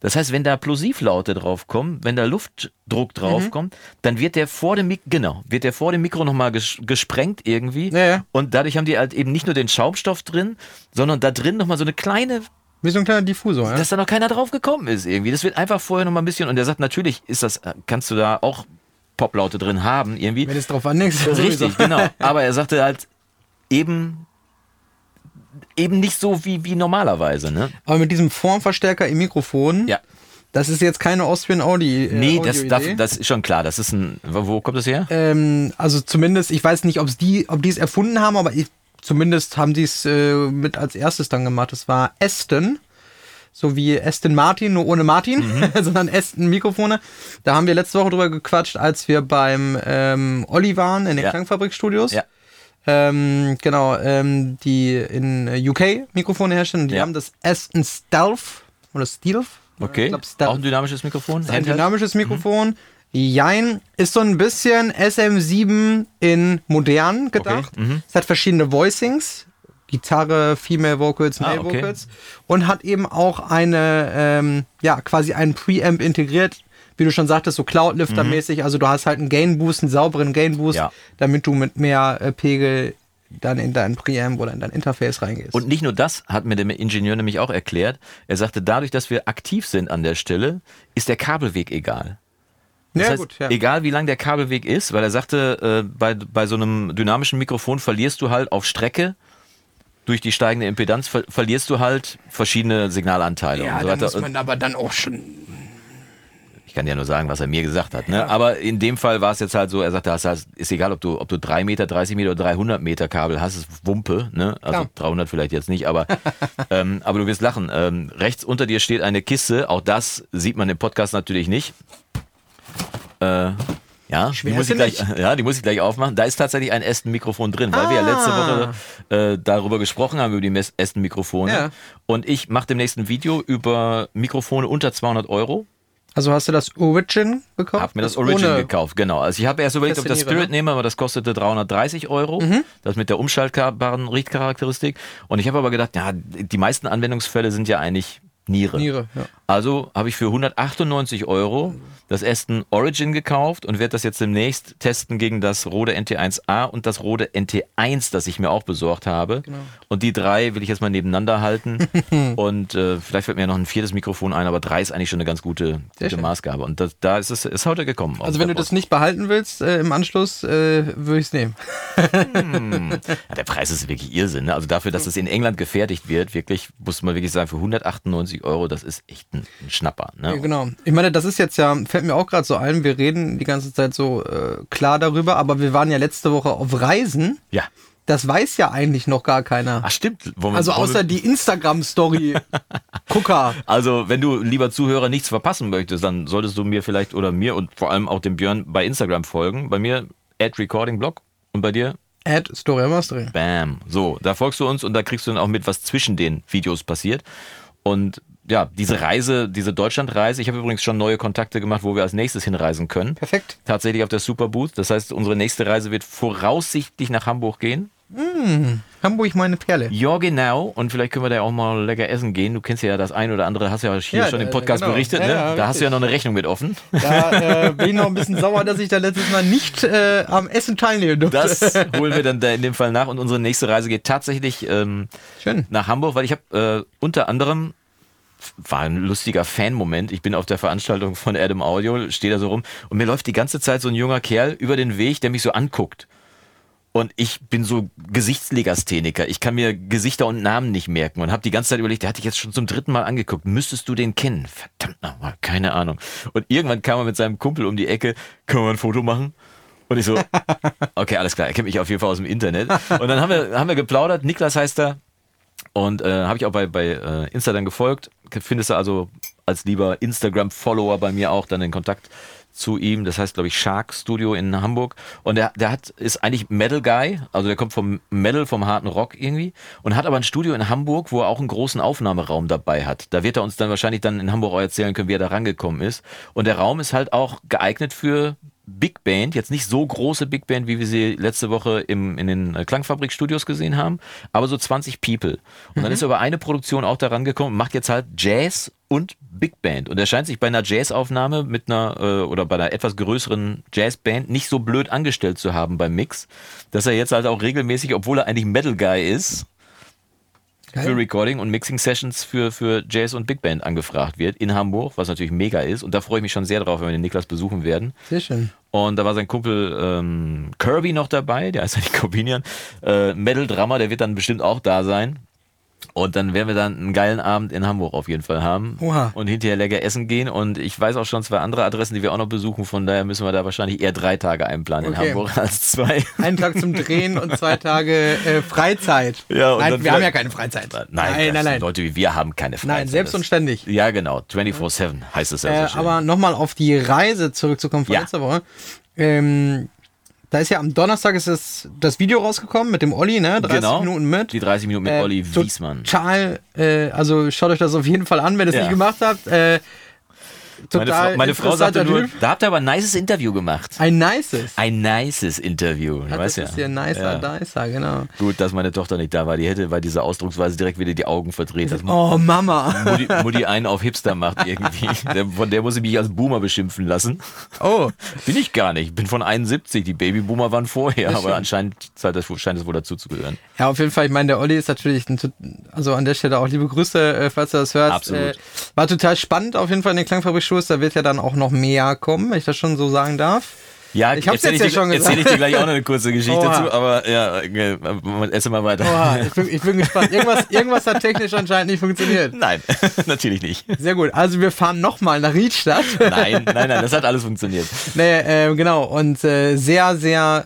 Das heißt, wenn da Plosivlaute draufkommen, wenn da Luftdruck draufkommt, dann wird der vor dem Mikro, genau, wird der vor dem Mikro nochmal ges gesprengt irgendwie. Ja, ja. Und dadurch haben die halt eben nicht nur den Schaumstoff drin, sondern da drin nochmal so eine kleine Wie so ein kleiner Diffusor, ja? dass da noch keiner drauf gekommen ist irgendwie. Das wird einfach vorher noch mal ein bisschen und er sagt, natürlich ist das, kannst du da auch Poplaute drin haben irgendwie. Wenn es drauf anlegst. Richtig, genau. Aber er sagte halt eben eben nicht so wie, wie normalerweise, ne? Aber mit diesem Formverstärker im Mikrofon, Ja. das ist jetzt keine Austrian Audi. Äh, Nee, das, darf, das ist schon klar. Das ist ein. Wo wo kommt das her? Ähm, also zumindest, ich weiß nicht, ob's die, ob die es erfunden haben, aber ich, zumindest haben die es äh, mit als erstes dann gemacht. Das war Aston. So wie Aston Martin, nur ohne Martin, Mhm. sondern Aston Mikrofone. Da haben wir letzte Woche drüber gequatscht, als wir beim ähm, Olli waren in den Ja. Klangfabrik-Studios. Ja. Ähm, genau, ähm, die in äh, UK Mikrofone herstellen. Die Ja. haben das Aston Stealth oder Stealth. Okay. Ich glaub, Stealth. Auch ein dynamisches Mikrofon. Ein Handheld? dynamisches Mikrofon. Jein, ist so ein bisschen SM7 in modern gedacht. Es hat verschiedene Voicings. Gitarre, Female Vocals, Male Ah, okay. Vocals. Und hat eben auch eine, ähm, ja, quasi einen Preamp integriert. Wie du schon sagtest, so Cloudlifter-mäßig. Also du hast halt einen Gain-Boost, einen sauberen Gain-Boost, Ja. damit du mit mehr äh, Pegel dann in deinen Preamp oder in dein Interface reingehst. Und nicht nur das hat mir der Ingenieur nämlich auch erklärt. Er sagte, dadurch, dass wir aktiv sind an der Stelle, ist der Kabelweg egal. Das ja, heißt, gut, ja. egal wie lang der Kabelweg ist, weil er sagte, äh, bei, bei so einem dynamischen Mikrofon verlierst du halt auf Strecke durch die steigende Impedanz ver verlierst du halt verschiedene Signalanteile Ja, und so weiter. muss man aber dann auch schon. ich kann ja nur sagen, was er mir gesagt hat. Ne? Aber in dem Fall war es jetzt halt so, er sagte, das heißt, ist egal, ob du, ob du 3 Meter, 30 Meter oder 300 Meter Kabel hast, ist Wumpe. Ne? Also Klar. 300 vielleicht jetzt nicht, aber, ähm, aber du wirst lachen. Ähm, rechts unter dir steht eine Kiste, auch das sieht man im Podcast natürlich nicht. Äh, ja, die muss, ich gleich, ja, die muss ich gleich aufmachen. Da ist tatsächlich ein Aston-Mikrofon drin, weil wir ja letzte Ah. Woche äh, darüber gesprochen haben, über die Aston-Mikrofone. Ja. Und ich mache demnächst ein Video über Mikrofone unter 200 Euro. Also hast du das Origin gekauft? Hab mir das Origin ohne- gekauft, genau. Also ich habe erst überlegt, ob ich das Niere, Spirit nehme, aber das kostete 330 Euro. Mhm. Das mit der umschaltbaren Richtcharakteristik. Und ich habe aber gedacht, ja, die meisten Anwendungsfälle sind ja eigentlich Niere. Niere, ja. Also habe ich für 198 Euro das Aston Origin gekauft und werde das jetzt demnächst testen gegen das Rode NT1A und das Rode NT1, das ich mir auch besorgt habe. Genau. Und die drei will ich jetzt mal nebeneinander halten. und äh, vielleicht fällt mir noch ein viertes Mikrofon ein, aber drei ist eigentlich schon eine ganz gute, gute. Maßgabe. Und das, da ist es ist heute gekommen. Also wenn du das Post. nicht behalten willst äh, im Anschluss, äh, würde ich es nehmen. Ja, der Preis ist wirklich Irrsinn. Ne? Also dafür, dass es in England gefertigt wird, wirklich, muss man wirklich sagen, für 198 Euro, das ist echt ein, ein Schnapper. Ja, Ne? genau. Ich meine, das ist jetzt ja, fällt mir auch gerade so ein, wir reden die ganze Zeit so äh, klar darüber, aber wir waren ja letzte Woche auf Reisen. Ja. Das weiß ja eigentlich noch gar keiner. Ach stimmt. Wir- Also außer die Instagram-Story. Gucker. Also, wenn du, lieber Zuhörer, nichts verpassen möchtest, dann solltest du mir vielleicht oder mir und vor allem auch dem Björn bei Instagram folgen. Bei mir, at recordingblog und bei dir, Add Story Mastering. bam. So, da folgst du uns und da kriegst du dann auch mit, was zwischen den Videos passiert. Und ja, diese Reise, diese Deutschlandreise, ich habe übrigens schon neue Kontakte gemacht, wo wir als nächstes hinreisen können. Perfekt. Tatsächlich auf der Superbooth. Das heißt, unsere nächste Reise wird voraussichtlich nach Hamburg gehen. Hamburg meine Perle. Ja, genau. Und vielleicht können wir da auch mal lecker essen gehen. Du kennst ja das ein oder andere, hast ja hier Ja, schon im äh, Podcast genau. berichtet. Ja, Ne? ja, da hast du ja noch eine Rechnung mit offen. Da äh, bin ich noch ein bisschen sauer, dass ich da letztes Mal nicht äh, am Essen teilnehmen durfte. Das holen wir dann da in dem Fall nach. Und unsere nächste Reise geht tatsächlich ähm, Schön. nach Hamburg, weil ich habe äh, unter anderem war ein lustiger Fan-Moment. Ich bin auf der Veranstaltung von Adam Audio, stehe da so rum und mir läuft die ganze Zeit so ein junger Kerl über den Weg, der mich so anguckt. Und ich bin so Gesichtslegastheniker. Ich kann mir Gesichter und Namen nicht merken und habe die ganze Zeit überlegt, der hat dich jetzt schon zum dritten Mal angeguckt. Müsstest du den kennen? Verdammt nochmal, keine Ahnung. Und irgendwann kam er mit seinem Kumpel um die Ecke. Können wir ein Foto machen? Und ich so, okay, alles klar, er kennt mich auf jeden Fall aus dem Internet. Und dann haben wir, haben wir geplaudert. Niklas heißt er. Und äh, habe ich auch bei, bei äh, Insta dann gefolgt. Findest du also als lieber Instagram-Follower bei mir auch dann den Kontakt zu ihm. Das heißt, glaube ich, Shark Studio in Hamburg. Und der, der hat, ist eigentlich Metal Guy, also der kommt vom Metal, vom harten Rock irgendwie und hat aber ein Studio in Hamburg, wo er auch einen großen Aufnahmeraum dabei hat. Da wird er uns dann wahrscheinlich dann in Hamburg auch erzählen können, wie er da rangekommen ist. Und der Raum ist halt auch geeignet für Big Band, jetzt nicht so große Big Band, wie wir sie letzte Woche im, in den äh, Klangfabrik-Studios gesehen haben, aber so 20 People. Und dann ist er über eine Produktion auch daran gekommen macht jetzt halt Jazz und Big Band. Und er scheint sich bei einer Jazzaufnahme mit einer äh, oder bei einer etwas größeren Jazzband nicht so blöd angestellt zu haben beim Mix, dass er jetzt halt auch regelmäßig, obwohl er eigentlich Metal Guy ist, Geil. für Recording und Mixing Sessions für, für Jazz und Big Band angefragt wird in Hamburg, was natürlich mega ist. Und da freue ich mich schon sehr drauf, wenn wir den Niklas besuchen werden. Sehr schön. Und da war sein Kumpel ähm, Kirby noch dabei, der heißt ja nicht Corbinian. Äh, Metal Drummer, der wird dann bestimmt auch da sein. Und dann werden wir dann einen geilen Abend in Hamburg auf jeden Fall haben. Oha. Und hinterher lecker essen gehen. Und ich weiß auch schon zwei andere Adressen, die wir auch noch besuchen. Von daher müssen wir da wahrscheinlich eher drei Tage einplanen Okay. in Hamburg als zwei. Einen Tag zum Drehen und zwei Tage äh, Freizeit. Ja, nein, wir haben ja keine Freizeit. Nein, nein, nein. nein. Leute wie wir haben keine Freizeit. Nein, selbst und ständig. Ja, genau. 24-7 heißt es ja Äh, so schön. aber nochmal auf die Reise zurückzukommen von Ja. letzter Woche. Ähm, da ist ja am Donnerstag ist das, das Video rausgekommen mit dem Olli, ne? 30 genau. Minuten mit. Die 30 Minuten mit Äh, Olli Wiesmann. Total, äh, also schaut euch das auf jeden Fall an, wenn ihr es Ja. nicht gemacht habt. Äh, total Frau, meine Frau sagte nur, Typ. da habt ihr aber ein nices Interview gemacht. Ein nices. Ein nices Interview. Ja, das ist ja nicer Ja. Dicer, genau. Gut, dass meine Tochter nicht da war. Die hätte bei dieser Ausdrucksweise direkt wieder die Augen verdreht. Dass Oh, Mama. Mutti, Mutti einen auf Hipster macht irgendwie. Der, von der muss ich mich als Boomer beschimpfen lassen. Oh, Bin ich gar nicht. Ich bin von 71. Die Babyboomer waren vorher, Das aber stimmt. anscheinend scheint es wohl dazu zu gehören. Ja, auf jeden Fall. Ich meine, der Olli ist natürlich, ein, also an der Stelle auch liebe Grüße, äh, falls du das hörst. Absolut. Äh, war total spannend auf jeden Fall in den Klangfabrik-Shows. Da wird ja dann auch noch mehr kommen, wenn ich das schon so sagen darf. Ja, Ich hab's erzähl jetzt ja dir- schon gesagt. Erzähl ich dir gleich auch noch eine kurze Geschichte Oha. dazu, aber ja, esse mal weiter. Oha, ich bin, ich bin gespannt. Irgendwas, irgendwas hat technisch anscheinend nicht funktioniert. Nein, natürlich nicht. Sehr gut. Also wir fahren nochmal nach Riedstadt. Nein, nein, nein, das hat alles funktioniert. nee, äh, genau. Und äh, sehr, sehr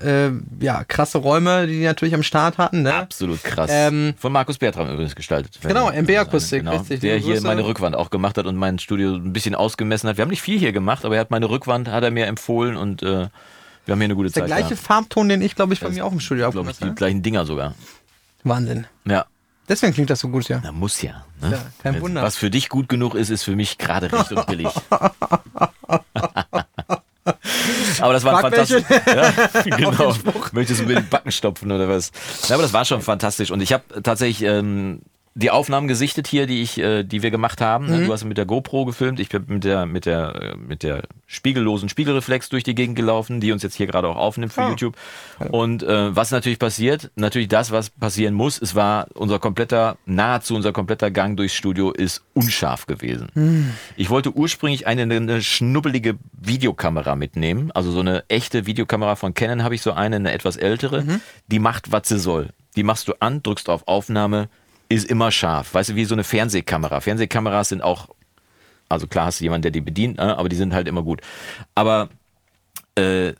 äh, ja, krasse Räume, die die natürlich am Start hatten. Ne? Absolut krass. Ähm, Von Markus Bertram übrigens gestaltet. Genau, MB-Akustik, Genau, richtig. der hier Grüße. meine Rückwand auch gemacht hat und mein Studio ein bisschen ausgemessen hat. Wir haben nicht viel hier gemacht, aber er hat meine Rückwand, hat er mir empfohlen und äh, wir haben hier eine gute Der Zeit gleiche gehabt. Farbton, den ich, glaube ich, bei mir auch im Studio glaube ich, die gleichen Dinger sogar. Wahnsinn. Ja, Deswegen klingt das so gut, ja. na muss ja. Ne? Ja, kein Wunder. Was für dich gut genug ist, ist für mich gerade recht und billig. Aber das war fantastisch. Ja, genau. Möchtest du mir den Backen stopfen oder was? Ja, aber das war schon fantastisch. Und ich habe tatsächlich ähm, die Aufnahmen gesichtet hier, die ich, äh, die wir gemacht haben. Mhm. Du hast mit der GoPro gefilmt, ich bin mit der, mit der, mit der spiegellosen Spiegelreflex durch die Gegend gelaufen, die uns jetzt hier gerade auch aufnimmt für Ah. YouTube. Und äh, was natürlich passiert, natürlich das, was passieren muss, es war unser kompletter, nahezu unser kompletter Gang durchs Studio ist unscharf gewesen. Ich wollte ursprünglich eine, eine schnubbelige Videokamera mitnehmen, also so eine echte Videokamera von Canon habe ich so eine, eine etwas ältere, die macht, was sie soll. Die machst du an, drückst auf Aufnahme, ist immer scharf. Weißt du, wie so eine Fernsehkamera. Fernsehkameras sind auch, also klar hast du jemanden, der die bedient, ne, aber die sind halt immer gut. Aber äh,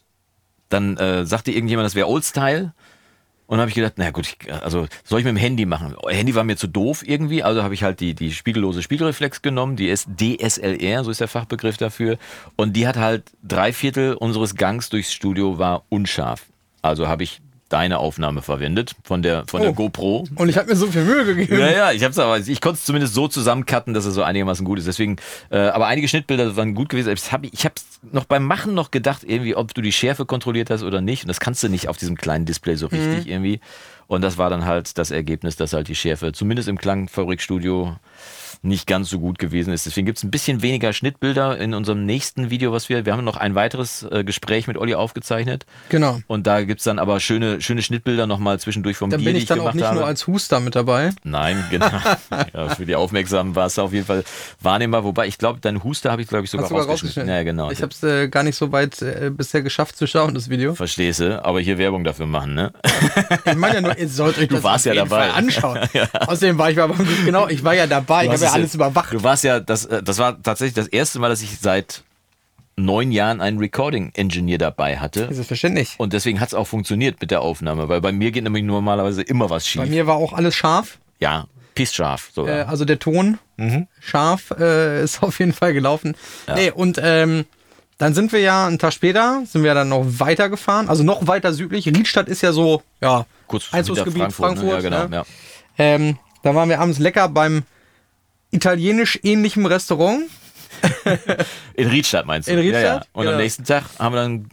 dann äh, sagte irgendjemand, das wäre Oldstyle. Und dann habe ich gedacht, na gut, ich, also soll ich mit dem Handy machen? Handy war mir zu doof irgendwie, also habe ich halt die, die spiegellose Spiegelreflex genommen, die ist DSLR, so ist der Fachbegriff dafür. Und die hat halt drei Viertel unseres Gangs durchs Studio war unscharf. Also habe ich deine Aufnahme verwendet von der, von der Oh. GoPro. Und ich habe mir so viel Mühe gegeben. Ja, ja, ich hab's aber, ich konnte es zumindest so zusammencutten, dass es so einigermaßen gut ist. Deswegen, äh, aber einige Schnittbilder waren gut gewesen. Ich habe ich hab's noch beim Machen noch gedacht, irgendwie, ob du die Schärfe kontrolliert hast oder nicht. Und das kannst du nicht auf diesem kleinen Display so richtig irgendwie. Und das war dann halt das Ergebnis, dass halt die Schärfe, zumindest im Klangfabrikstudio, nicht ganz so gut gewesen ist. Deswegen gibt es ein bisschen weniger Schnittbilder in unserem nächsten Video, was wir, wir haben noch ein weiteres äh, Gespräch mit Olli aufgezeichnet. Genau. Und da gibt's dann aber schöne, schöne Schnittbilder nochmal zwischendurch vom Dann Deal, bin ich dann auch gemacht nicht habe. nur als Huster mit dabei. Nein, genau. ja, für die Aufmerksamen war es auf jeden Fall wahrnehmbar. Wobei ich glaube, deinen Huster habe ich, glaube ich, sogar, du sogar rausgeschnitten. Ja, genau. Ich habe es äh, gar nicht so weit äh, bisher geschafft zu schauen, das Video. Verstehst du, aber hier Werbung dafür machen, ne? Ich meine ja nur, ihr sollt euch Du das warst ja dabei. Fall anschauen. Außerdem war ich aber genau, ich war ja dabei, ich hast habe ja es alles überwacht. Du warst ja, das, äh, das war tatsächlich das erste Mal, dass ich seit neun Jahren einen Recording-Engineer dabei hatte. Selbstverständlich. Und deswegen hat es auch funktioniert mit der Aufnahme, weil bei mir geht nämlich normalerweise immer was schief. Bei mir war auch alles scharf. ja, pissscharf Äh, sogar. also der Ton Mhm. scharf äh, ist auf jeden Fall gelaufen. Nee, und ähm, dann sind wir ja einen Tag später, sind wir dann noch weitergefahren, also noch weiter südlich. Riedstadt ist ja so, ja, Kurz Einzugsgebiet hinter Frankfurt. ne? Ja, genau. ne? Ja. Ähm, da waren wir abends lecker beim italienisch ähnlichen Restaurant. In Riedstadt meinst du? In Riedstadt, Ja, ja. Und genau. am nächsten Tag haben wir dann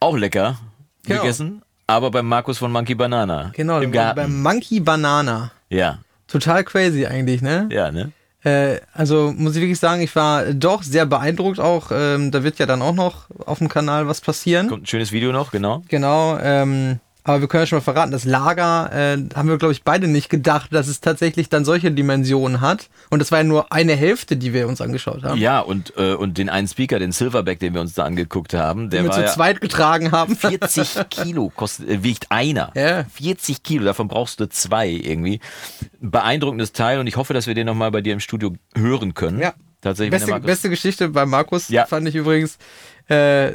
auch lecker Genau. gegessen, aber beim Markus von Monkey Banana. Genau, Im Garten. beim Monkey Banana. Ja, Total crazy eigentlich, ne? ja, ne? Äh, also muss ich wirklich sagen, ich war doch sehr beeindruckt auch. Ähm, da wird ja dann auch noch auf dem Kanal was passieren. Kommt ein schönes Video noch, genau. Genau, ähm, aber wir können ja schon mal verraten, das Lager äh, haben wir, glaube ich, beide nicht gedacht, dass es tatsächlich dann solche Dimensionen hat. Und das war ja nur eine Hälfte, die wir uns angeschaut haben. Ja, und, äh, und den einen Speaker, den Silverback, den wir uns da angeguckt haben, der die wir war zu ja zweit getragen haben. 40 Kilo kostet, äh, wiegt einer. Ja. 40 Kilo, davon brauchst du zwei irgendwie. Ein beeindruckendes Teil und ich hoffe, dass wir den nochmal bei dir im Studio hören können. Ja. Tatsächlich. Beste, beste Geschichte bei Markus Ja. fand ich übrigens, äh, äh,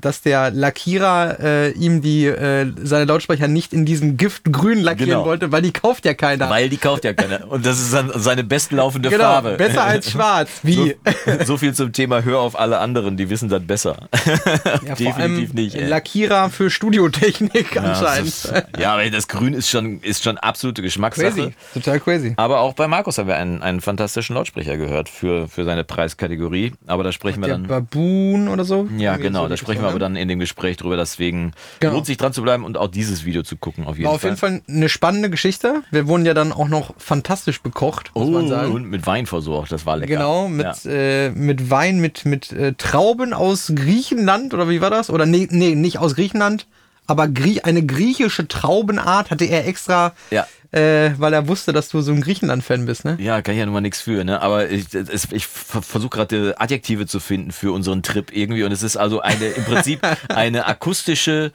dass der Lackierer äh, ihm die äh, seine Lautsprecher nicht in diesem Giftgrün lackieren Genau. wollte, weil die kauft ja keiner. Weil die kauft ja keiner. Und das ist dann seine bestlaufende genau, Farbe. besser als schwarz. Wie? So, so viel zum Thema Hör auf alle anderen, die wissen das besser. ja, definitiv nicht, ey. Lackierer für Studiotechnik Ja, anscheinend. ist, ja, aber das Grün ist schon, ist schon absolute Geschmackssache. crazy, total crazy. Aber auch bei Markus haben wir einen, einen fantastischen Lautsprecher gehört für, für seine Preiskategorie. Aber da sprechen wir Der dann. Baboon oder so? Ja, Irgendwie genau, so da sprechen wir aber Richtung, dann in dem Gespräch drüber. Deswegen Genau. lohnt sich dran zu bleiben und auch dieses Video zu gucken, auf ne? jeden auf Fall. jeden Fall eine spannende Geschichte. Wir wurden ja dann auch noch fantastisch bekocht, muss oh, man sagen. und mit Wein versorgt, das war lecker. Genau, mit, Ja. äh, mit Wein, mit, mit äh, Trauben aus Griechenland, oder wie war das? Oder nee, nee nicht aus Griechenland, aber Grie eine griechische Traubenart hatte er extra, Ja. äh, weil er wusste, dass du so ein Griechenland-Fan bist, ne? Ja, kann ich ja nun mal nichts für, ne? Aber ich, ich versuche gerade Adjektive zu finden für unseren Trip irgendwie. Und es ist also eine im Prinzip eine akustische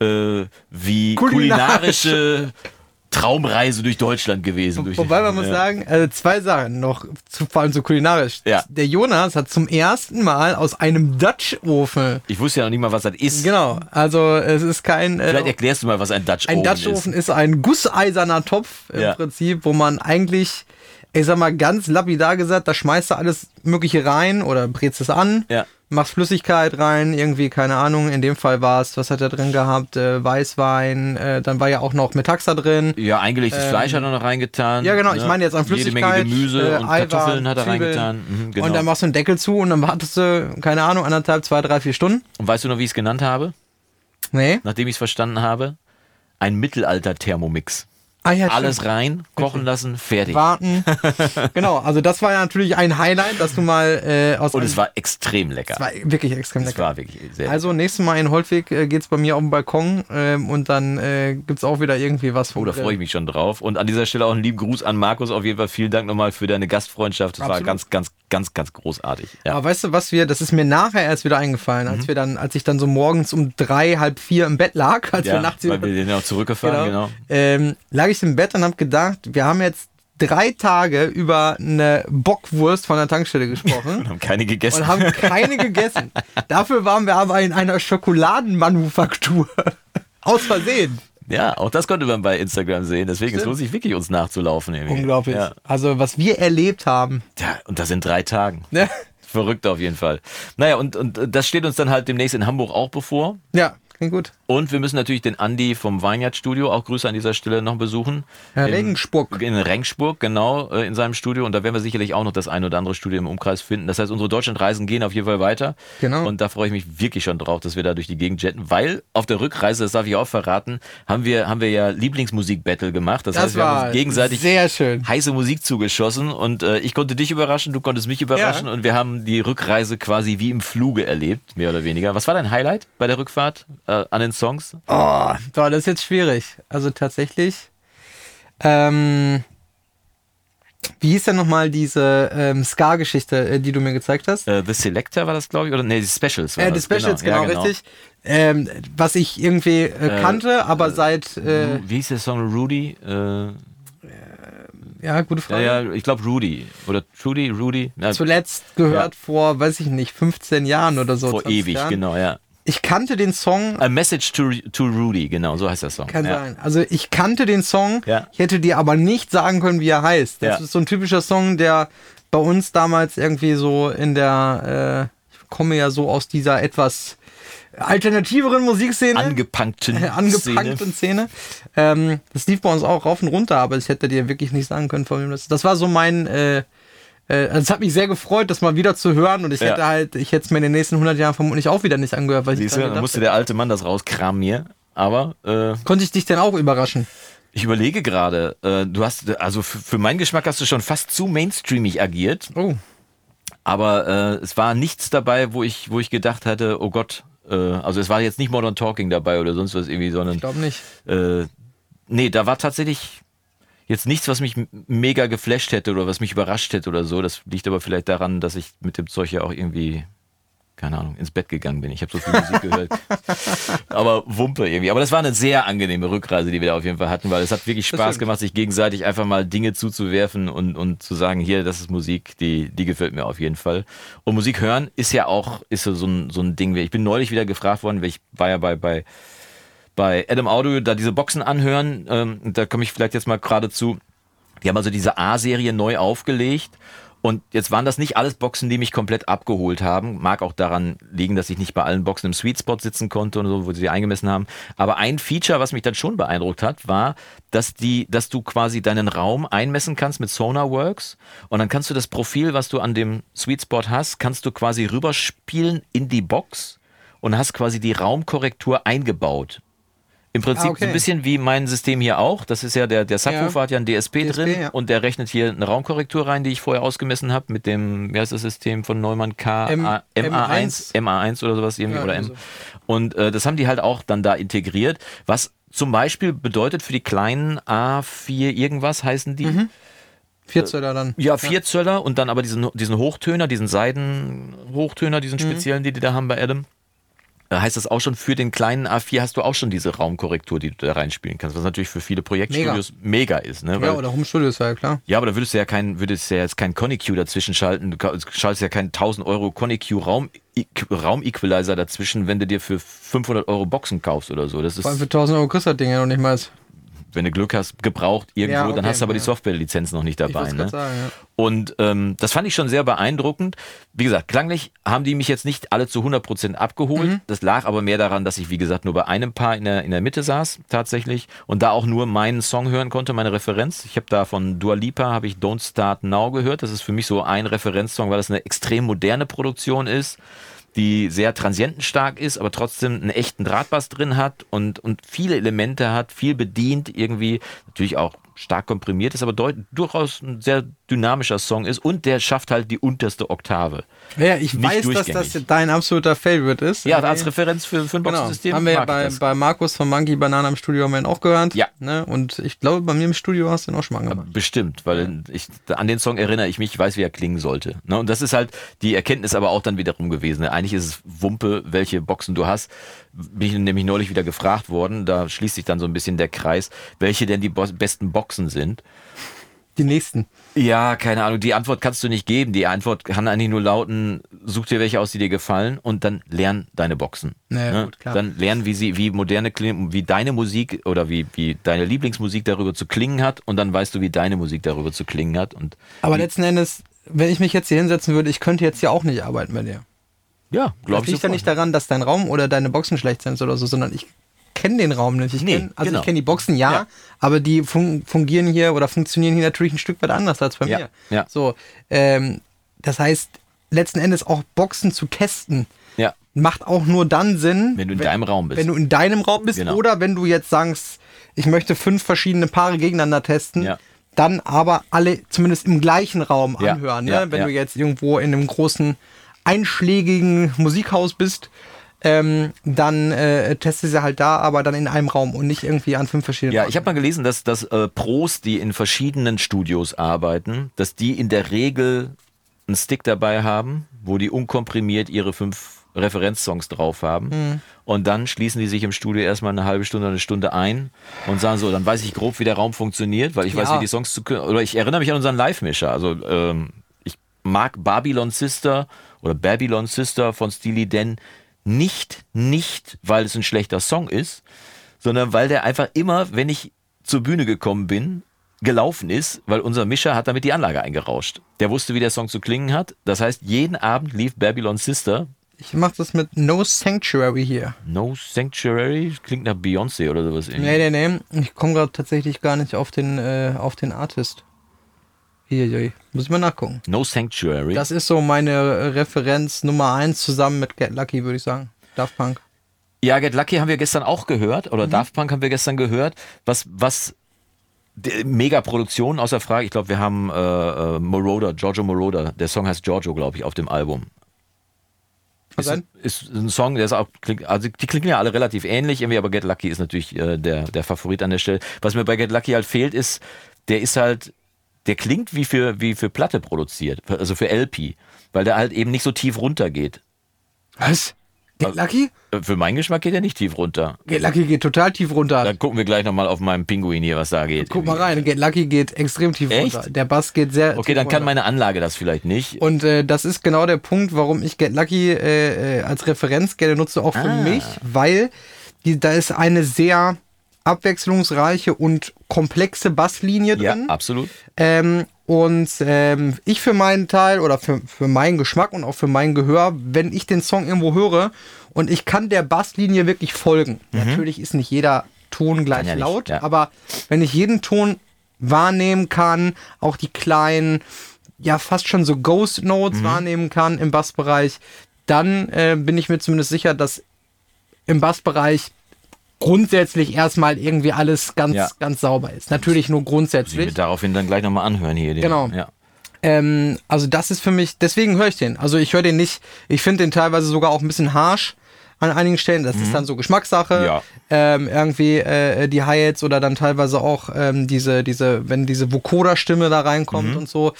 äh, wie Kulinarische. kulinarische Traumreise durch Deutschland gewesen. Durch Wobei man muss ja. sagen, also zwei Sachen noch, zu, vor allem so kulinarisch. Ja. Der Jonas hat zum ersten Mal aus einem Dutch-Ofen, Ich wusste ja noch nicht mal, was das ist. genau, also es ist kein... Äh, Vielleicht erklärst du mal, was ein Dutch Ein Oven Dutch-Ofen ist. ist ein gusseiserner Topf im Ja. Prinzip, wo man eigentlich, ich sag mal ganz lapidar gesagt, da schmeißt du alles Mögliche rein oder brätst es an, Ja. machst Flüssigkeit rein, irgendwie, keine Ahnung, in dem Fall war es, was hat er drin gehabt, äh, Weißwein, äh, dann war ja auch noch Metaxa drin. Ja, eingelegtes Fleisch hat er noch reingetan. Ähm, Ja, genau, ich ne? meine jetzt an Jede Menge Flüssigkeit. Gemüse äh, und Eiweiß, Kartoffeln hat er Zwiebeln. reingetan. Mhm, genau. Und dann machst du einen Deckel zu und dann wartest du, keine Ahnung, anderthalb, zwei, drei, vier Stunden. und weißt du noch, wie ich es genannt habe? Nee. Nachdem ich es verstanden habe? Ein Mittelalter-Thermomix. Ah, ja, Alles stimmt. rein, kochen lassen, fertig. Warten. genau, also das war ja natürlich ein Highlight, dass du mal äh, aus Und es war extrem lecker. Es war wirklich extrem Es lecker. war wirklich sehr Also nächstes Mal in Holtwig äh, geht's bei mir auf dem Balkon ähm, und dann äh, gibt's auch wieder irgendwie was vom Oh, da freue ich mich schon drauf. Und an dieser Stelle auch einen lieben Gruß an Markus. Auf jeden Fall vielen Dank nochmal für deine Gastfreundschaft. Das war Absolut. ganz, ganz, ganz, ganz großartig. Ja. Aber weißt du, was wir, das ist mir nachher erst wieder eingefallen, Mhm. als wir dann, als ich dann so morgens um drei, halb vier im Bett lag, als wir ja, nachts weil wir den auch zurückgefahren, genau. Ähm, lag ich im Bett und habe gedacht, wir haben jetzt drei Tage über eine Bockwurst von der Tankstelle gesprochen. Und haben keine gegessen. und haben keine gegessen. Dafür waren wir aber in einer Schokoladenmanufaktur. Aus Versehen. ja, auch das konnte man bei Instagram sehen. Deswegen es lohnt sich wirklich, uns nachzulaufen. Irgendwie. Unglaublich. Ja. Also, was wir erlebt haben. ja, und das in drei Tagen. Verrückt auf jeden Fall. Naja, und, und das steht uns dann halt demnächst in Hamburg auch bevor. Ja, klingt gut. Und wir müssen natürlich den Andi vom Vineyard Studio, auch Grüße an dieser Stelle, noch besuchen. Herr In- Regensburg. In Regensburg, genau, äh, in seinem Studio. Und da werden wir sicherlich auch noch das ein oder andere Studio im Umkreis finden. Das heißt, unsere Deutschlandreisen gehen auf jeden Fall weiter. Genau. Und da freue ich mich wirklich schon drauf, dass wir da durch die Gegend jetten, weil auf der Rückreise, das darf ich auch verraten, haben wir, haben wir ja Lieblingsmusik-Battle gemacht. Das, Das heißt, wir haben uns gegenseitig sehr schön. heiße Musik zugeschossen und äh, ich konnte dich überraschen, du konntest mich überraschen Ja. und wir haben die Rückreise quasi wie im Fluge erlebt, mehr oder weniger. Was war dein Highlight bei der Rückfahrt äh, an den Songs? Oh, boah, das ist jetzt schwierig. Also tatsächlich. Ähm, wie hieß denn nochmal diese ähm, Ska-Geschichte, äh, die du mir gezeigt hast? Äh, The Selector war das, glaube ich, oder nee, die Specials war Äh, die das. Specials, genau, ja, richtig. Ähm, was ich irgendwie äh, kannte, aber seit. Äh, Wie hieß der Song? Rudy? Äh, ja, gute ja, Frage. ja, ich glaube Rudy. Oder Trudy, Rudy? Ja, Zuletzt gehört vor, weiß ich nicht, 15 Jahren oder so. vor 20 ewig, Jahren. genau, ja. Ich kannte den Song. A Message to, to Rudy, genau, so heißt der Song. Kann ja. sein. Also ich kannte den Song, Ja. ich hätte dir aber nicht sagen können, wie er heißt. Das Ja. ist so ein typischer Song, der bei uns damals irgendwie so in der, äh, ich komme ja so aus dieser etwas alternativeren Musikszene. Angepunkten äh, angepankten Szene. Ähm, das lief bei uns auch rauf und runter, aber ich hätte dir wirklich nicht sagen können, von wem das ist. Das war so mein, äh, äh, also es hat mich sehr gefreut, das mal wieder zu hören und ich Ja. hätte halt, ich hätte es mir in den nächsten 100 Jahren vermutlich auch wieder nicht angehört, weil ich Siehst du, dran dann musste der alte Mann das rauskramen hier. Aber äh, Konnte ich dich denn auch überraschen? ich überlege gerade, äh, du hast, also für, für meinen Geschmack hast du schon fast zu mainstreamig agiert. Oh. Aber äh, es war nichts dabei, wo ich, wo ich gedacht hatte, oh Gott, äh, also es war jetzt nicht Modern Talking dabei oder sonst was irgendwie, sondern Ich glaube nicht. äh, nee, da war tatsächlich jetzt nichts, was mich mega geflasht hätte oder was mich überrascht hätte oder so. Das liegt aber vielleicht daran, dass ich mit dem Zeug ja auch irgendwie, keine Ahnung, ins Bett gegangen bin. Ich habe so viel Musik gehört. Aber Wumpe irgendwie. Aber das war eine sehr angenehme Rückreise, die wir da auf jeden Fall hatten, weil es hat wirklich Spaß gemacht, sich gegenseitig einfach mal Dinge zuzuwerfen und, und zu sagen, hier, das ist Musik, die, die gefällt mir auf jeden Fall. Und Musik hören ist ja auch, ist so, so, ein, so ein Ding. Ich bin neulich wieder gefragt worden, weil ich war ja bei, bei, bei Adam Audio da diese Boxen anhören. Ähm, da komme ich vielleicht jetzt mal gerade zu. Die haben also diese A-Serie neu aufgelegt. Und jetzt waren das nicht alles Boxen, die mich komplett abgeholt haben. Mag auch daran liegen, dass ich nicht bei allen Boxen im Sweet Spot sitzen konnte und so, wo sie eingemessen haben. Aber ein Feature, was mich dann schon beeindruckt hat, war, dass die, dass du quasi deinen Raum einmessen kannst mit Sonarworks und dann kannst du das Profil, was du an dem Sweet Spot hast, kannst du quasi rüberspielen in die Box und hast quasi die Raumkorrektur eingebaut. Im Prinzip Ah, okay. so ein bisschen wie mein System hier auch. Das ist ja der, der Subwoofer Ja. hat ja ein DSP, DSP, drin ja. und der rechnet hier eine Raumkorrektur rein, die ich vorher ausgemessen habe mit dem, wie heißt das System von Neumann K M- A- MA1, MA1 oder sowas irgendwie Ja, oder M. irgendwie Und äh, das haben die halt auch dann da integriert, was zum Beispiel bedeutet für die kleinen A4 irgendwas heißen die. Mhm. Vier Zöller dann. Ja, vier Zöller und dann aber diesen, diesen Hochtöner, diesen Seidenhochtöner, Mhm. diesen speziellen, die die da haben bei Adam. Da heißt das auch schon, für den kleinen A4 hast du auch schon diese Raumkorrektur, die du da reinspielen kannst, was natürlich für viele Projektstudios mega, ist. Ne? Ja, Weil, oder Home Studios, ja klar. ja, aber da würdest du ja kein, würdest ja jetzt kein Coniq dazwischen schalten. Du schaltest ja keinen 1000 Euro Coniq Raum, Raum-Equalizer dazwischen, wenn du dir für 500 Euro Boxen kaufst oder so. Das Vor allem für ist, 1000 Euro kriegst du das Ding ja noch nicht mal. Wenn du Glück hast, gebraucht irgendwo, Ja, dann okay, hast du aber die ja. Software-Lizenz noch nicht Ich dabei. Ne? sagen, ja. Und ähm, das fand ich schon sehr beeindruckend. Wie gesagt, klanglich haben die mich jetzt nicht alle zu 100% abgeholt. Mhm. Das lag aber mehr daran, dass ich, wie gesagt, nur bei einem Paar in der, in der Mitte saß, tatsächlich. Und da auch nur meinen Song hören konnte, meine Referenz. Ich habe da von Dua Lipa, habe ich Don't Start Now gehört. Das ist für mich so ein Referenzsong, weil das eine extrem moderne Produktion ist die sehr transientenstark ist, aber trotzdem einen echten Drahtbass drin hat und, und viele Elemente hat, viel bedient, irgendwie natürlich auch stark komprimiert ist, aber durchaus ein sehr dynamischer Song ist und der schafft halt die unterste Oktave. Ja, ich Nicht weiß, dass das dein absoluter Favorite ist. Ja, Okay. als Referenz für, für ein Genau, Boxensystem haben wir ja bei, bei Markus von Monkey Banana im Studio haben wir ihn auch gehört. Ja. Ne? Und ich glaube, bei mir im Studio hast du ihn auch schon mal angemacht. Bestimmt, weil ich, an den Song erinnere ich mich, ich weiß, wie er klingen sollte. Ne? Und das ist halt die Erkenntnis aber auch dann wiederum gewesen. Ne? Eigentlich ist es Wumpe, welche Boxen du hast. Bin ich nämlich neulich wieder gefragt worden, da schließt sich dann so ein bisschen der Kreis, welche denn die bo besten Boxen sind. Die nächsten. Ja, keine Ahnung, die Antwort kannst du nicht geben. Die Antwort kann eigentlich nur lauten, such dir welche aus, die dir gefallen und dann lern deine Boxen. Ja, Ne? gut, klar. Dann lern, wie sie, wie moderne wie deine Musik oder wie, wie deine Lieblingsmusik darüber zu klingen hat und dann weißt du, wie deine Musik darüber zu klingen hat und Aber letzten Endes, wenn ich mich jetzt hier hinsetzen würde, ich könnte jetzt ja auch nicht arbeiten bei dir. Ja, Das glaube ich. liegt ja nicht daran, dass dein Raum oder deine Boxen schlecht sind oder so, sondern ich kenne den Raum nicht. Ich Nee, kenn, also genau. ich kenne die Boxen ja, Ja. aber die fun fungieren hier oder funktionieren hier natürlich ein Stück weit anders als bei Ja, mir. ja. So, ähm, das heißt, letzten Endes auch Boxen zu testen Ja, macht auch nur dann Sinn, wenn du in deinem Raum bist. wenn du in deinem Raum bist Genau. oder wenn du jetzt sagst, ich möchte fünf verschiedene Paare gegeneinander testen, Ja. dann aber alle zumindest im gleichen Raum anhören. Ne? wenn du jetzt irgendwo in einem großen einschlägigen Musikhaus bist, ähm, dann äh, testest du halt da, aber dann in einem Raum und nicht irgendwie an fünf verschiedenen Ja, ich habe mal gelesen, dass, dass äh, Pros, die in verschiedenen Studios arbeiten, dass die in der Regel einen Stick dabei haben, wo die unkomprimiert ihre fünf Referenzsongs drauf haben. Hm. Und dann schließen die sich im Studio erstmal eine halbe Stunde, eine Stunde ein und sagen so, dann weiß ich grob, wie der Raum funktioniert, weil ich weiß, Ja. wie die Songs zu Oder ich erinnere mich an unseren Live-Mischer. Also ähm, ich mag Babylon Sister oder Babylon Sister von Steely Dan nicht, nicht, weil es ein schlechter Song ist, sondern weil der einfach immer, wenn ich zur Bühne gekommen bin, gelaufen ist, weil unser Mischer hat damit die Anlage eingerauscht. Der wusste, wie der Song zu klingen hat. Das heißt, jeden Abend lief Babylon Sister. Ich mache das mit No Sanctuary hier. No Sanctuary klingt nach Beyoncé oder sowas. irgendwie. Nee, nee, nee. Ich komme gerade tatsächlich gar nicht auf den, äh, auf den Artist. Hier, hier. Muss ich mal nachgucken. No Sanctuary. Das ist so meine Referenz Nummer eins zusammen mit Get Lucky, würde ich sagen. Daft Punk. Ja, Get Lucky haben wir gestern auch gehört, Mhm. oder Daft Punk haben wir gestern gehört, was, was Mega-Produktion außer Frage. Ich glaube, wir haben äh, äh, Moroder, Giorgio Moroder, der Song heißt Giorgio, glaube ich, auf dem Album. Kann Ist, sein. ist ein Song, der ist auch, klingt, also die klingen ja alle relativ ähnlich, irgendwie, aber Get Lucky ist natürlich äh, der, der Favorit an der Stelle. Was mir bei Get Lucky halt fehlt, ist, der ist halt, der klingt wie für, wie für Platte produziert, also für LP, weil der halt eben nicht so tief runter geht. Was? Get Lucky? Äh, Für meinen Geschmack geht er nicht tief runter. Get Lucky geht total tief runter. Dann gucken wir gleich nochmal auf meinem Pinguin hier, was da geht. Guck mal rein, Get Lucky geht extrem tief Echt? runter. Der Bass geht sehr Okay, dann kann runter. meine Anlage das vielleicht nicht. Und äh, das ist genau der Punkt, warum ich Get Lucky äh, äh, als Referenz gerne nutze, auch für Ah. mich, weil die, da ist eine sehr abwechslungsreiche und komplexe Basslinie Ja, drin. absolut. Ähm, und ähm, ich für meinen Teil oder für, für meinen Geschmack und auch für mein Gehör, wenn ich den Song irgendwo höre und ich kann der Basslinie wirklich folgen. Natürlich ist nicht jeder Ton gleich Mhm. ja nicht, laut, ja. aber wenn ich jeden Ton wahrnehmen kann, auch die kleinen, ja fast schon so Ghost Notes Mhm. wahrnehmen kann im Bassbereich, dann äh, bin ich mir zumindest sicher, dass im Bassbereich grundsätzlich erstmal irgendwie alles ganz, Ja. ganz sauber ist. Natürlich nur Ich grundsätzlich. daraufhin dann gleich nochmal anhören hier. Den, Genau. Ja. Ähm, also das ist für mich, deswegen höre ich den. Also ich höre den nicht, ich finde den teilweise sogar auch ein bisschen harsh an einigen Stellen. Das ist dann so Geschmackssache. Mhm. Ja. Ähm, irgendwie äh, die Hi-Hats oder dann teilweise auch ähm, diese, diese, wenn diese Vocoder-Stimme da reinkommt Mhm. und so.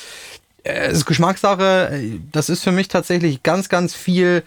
Äh, es ist Geschmackssache. Das ist für mich tatsächlich ganz, ganz viel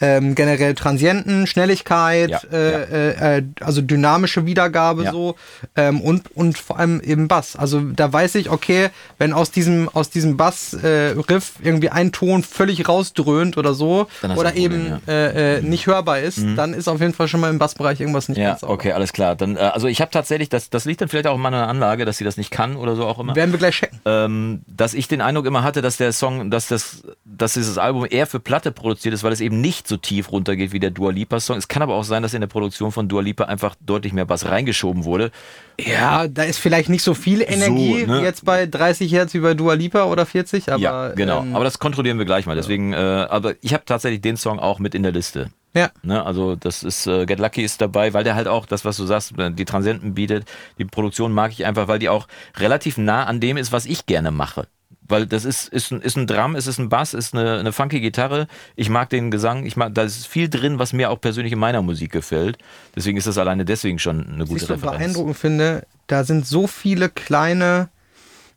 ähm, generell Transienten, Schnelligkeit, Ja, äh, Äh, äh, also dynamische Wiedergabe Ja. so ähm, und, und vor allem eben Bass. Also da weiß ich, okay, wenn aus diesem, aus diesem Bass-Riff irgendwie ein Ton völlig rausdröhnt oder so oder Problem, eben ja. Mhm. äh, äh, nicht hörbar ist, dann ist auf jeden Fall schon mal im Bassbereich irgendwas nicht Ja, okay, alles klar. Dann, äh, also ich habe tatsächlich, das, das liegt dann vielleicht auch in meiner Anlage, dass sie das nicht kann oder so auch immer. Werden wir gleich checken. ähm, dass ich den Eindruck immer hatte, dass der Song, dass das, dass dieses Album eher für Platte produziert ist, weil es eben nicht so tief runtergeht wie der Dua Lipa Song. Es kann aber auch sein, dass in der Produktion von Dua Lipa einfach deutlich mehr Bass reingeschoben wurde. Ja, da ist vielleicht nicht so viel Energie ne? wie jetzt bei 30 Hertz wie bei Dua Lipa oder 40, aber ja, genau. ähm, aber das kontrollieren wir gleich mal. Deswegen, äh, aber ich habe tatsächlich den Song auch mit in der Liste. ja. Ne, also das ist äh, Get Lucky ist dabei, weil der halt auch das, was du sagst, äh, die Transienten bietet. Die Produktion mag ich einfach, weil die auch relativ nah an dem ist, was ich gerne mache. Weil das ist, ist, ein, ist ein Drum, es ist ein Bass, ist eine, eine funky Gitarre. Ich mag den Gesang, ich mag, da ist viel drin, was mir auch persönlich in meiner Musik gefällt. Deswegen ist das alleine deswegen schon eine gute was ich so Referenz. beeindruckend finde, da sind so viele kleine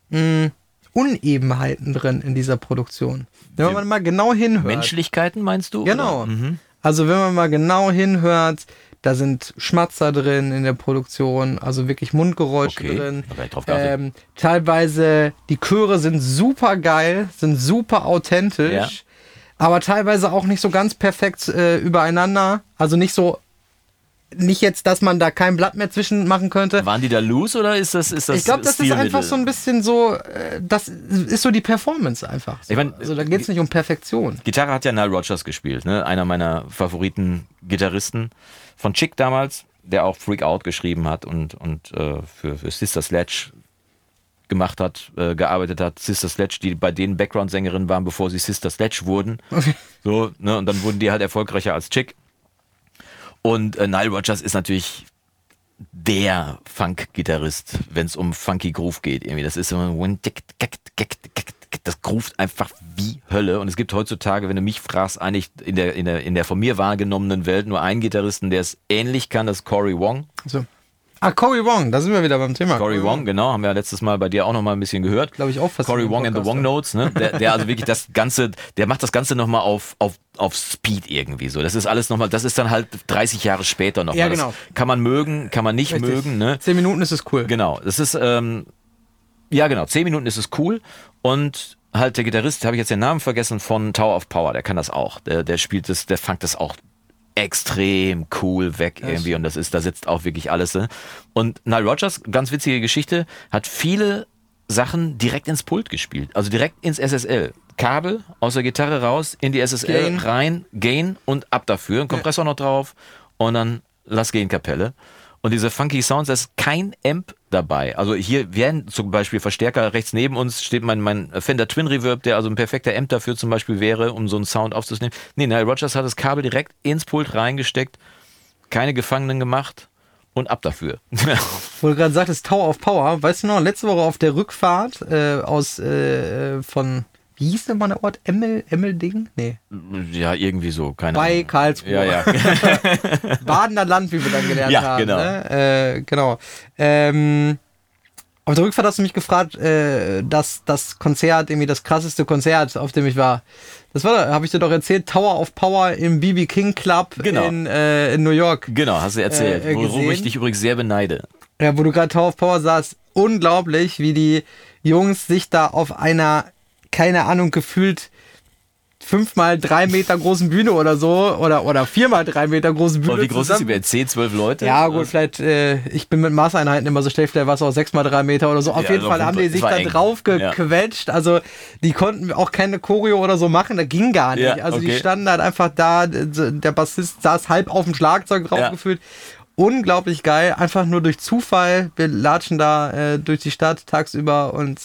mh, Unebenheiten drin in dieser Produktion. Wenn man mal genau hinhört. Menschlichkeiten meinst du? Genau. Mhm. Also wenn man mal genau hinhört, da sind Schmatzer drin in der Produktion, also wirklich Mundgeräusche Okay, drin. Ähm, teilweise die Chöre sind super geil, sind super authentisch, Ja. aber teilweise auch nicht so ganz perfekt äh, übereinander. Also nicht so nicht jetzt, dass man da kein Blatt mehr zwischen machen könnte. Waren die da loose oder ist das ist das Ich glaube, das ist einfach so ein bisschen so, äh, das ist so die Performance einfach. So. Ich mein, also da geht es nicht um Perfektion. Gitarre hat ja Nile Rodgers gespielt, ne? einer meiner Favoriten Gitarristen von Chick damals, der auch Freak Out geschrieben hat und, und äh, für, für Sister Sledge gemacht hat, äh, gearbeitet hat. Sister Sledge, die bei denen Background-Sängerin waren, bevor sie Sister Sledge wurden. Okay. So, ne? Und dann wurden die halt erfolgreicher als Chick. Und äh, Nile Rodgers ist natürlich der Funk-Gitarrist, wenn es um Funky Groove geht. Irgendwie. Das ist so das groovt einfach wie Hölle. Und es gibt heutzutage, wenn du mich fragst, eigentlich in der, in der, in der von mir wahrgenommenen Welt nur einen Gitarristen, der es ähnlich kann, das ist Cory Wong. So. Ah, Cory Wong, da sind wir wieder beim Thema. Cory Wong, genau, haben wir ja letztes Mal bei dir auch noch mal ein bisschen gehört. Glaube ich auch fast. Cory Wong and the Wong. Notes, ne? Der, der also wirklich das Ganze, der macht das Ganze nochmal auf, auf, auf Speed irgendwie so. Das ist alles nochmal, das ist dann halt 30 Jahre später nochmal. Ja, genau. Das kann man mögen, kann man nicht Richtig. mögen, ne? Zehn Minuten ist es cool. Genau, das ist, ähm, ja genau, 10 Minuten ist es cool und halt der Gitarrist, habe ich jetzt den Namen vergessen, von Tower of Power, der kann das auch. Der, der spielt das, der fangt das auch extrem cool weg irgendwie und das ist, da sitzt auch wirklich alles. Ne? Und Nile Rogers, ganz witzige Geschichte, hat viele Sachen direkt ins Pult gespielt, also direkt ins SSL. Kabel aus der Gitarre raus, in die SSL Gain. rein, Gain und ab dafür, ein Kompressor noch drauf und dann lass gehen Kapelle. Und diese funky Sounds, da ist kein Amp dabei. Also hier werden zum Beispiel Verstärker rechts neben uns steht mein, mein Fender Twin Reverb, der also ein perfekter Amp dafür zum Beispiel wäre, um so einen Sound aufzunehmen. Nee, Nile Rogers hat das Kabel direkt ins Pult reingesteckt, keine Gefangenen gemacht und ab dafür. Wo du gerade sagtest, Tower of Power, weißt du noch, letzte Woche auf der Rückfahrt äh, aus äh, von, wie hieß denn mal der Ort? Emmel, Emmelding? Nee. ja, irgendwie so, keine Bei Ahnung. Karlsruhe. Ja, ja. Badener Land, wie wir dann gelernt Ja, haben. genau. Ne? Äh, genau. Ähm, auf der Rückfahrt hast du mich gefragt, äh, dass das Konzert, irgendwie das krasseste Konzert, auf dem ich war. Das war, habe ich dir doch erzählt, Tower of Power im BB King Club Genau. in, äh, in New York. Genau, hast du erzählt. Äh, äh, Worum ich dich übrigens sehr beneide. Ja, wo du gerade Tower of Power saßt, unglaublich, wie die Jungs sich da auf einer, keine Ahnung, gefühlt fünfmal drei Meter großen Bühne oder so, oder, oder viermal drei Meter großen Bühne. Und wie groß ist die zusammen-? 10, 12 Leute? Ja, gut, vielleicht, äh, ich bin mit Maßeinheiten immer so schlecht, vielleicht war es auch sechs mal drei Meter oder so. Auf Ja, jeden also Fall haben die sich da eng. drauf gequetscht. Also, die konnten auch keine Choreo oder so machen, das ging gar nicht. Ja, also, die okay. standen halt einfach da, der Bassist saß halb auf dem Schlagzeug drauf Ja. gefühlt. Unglaublich geil, einfach nur durch Zufall. Wir latschen da äh, durch die Stadt tagsüber und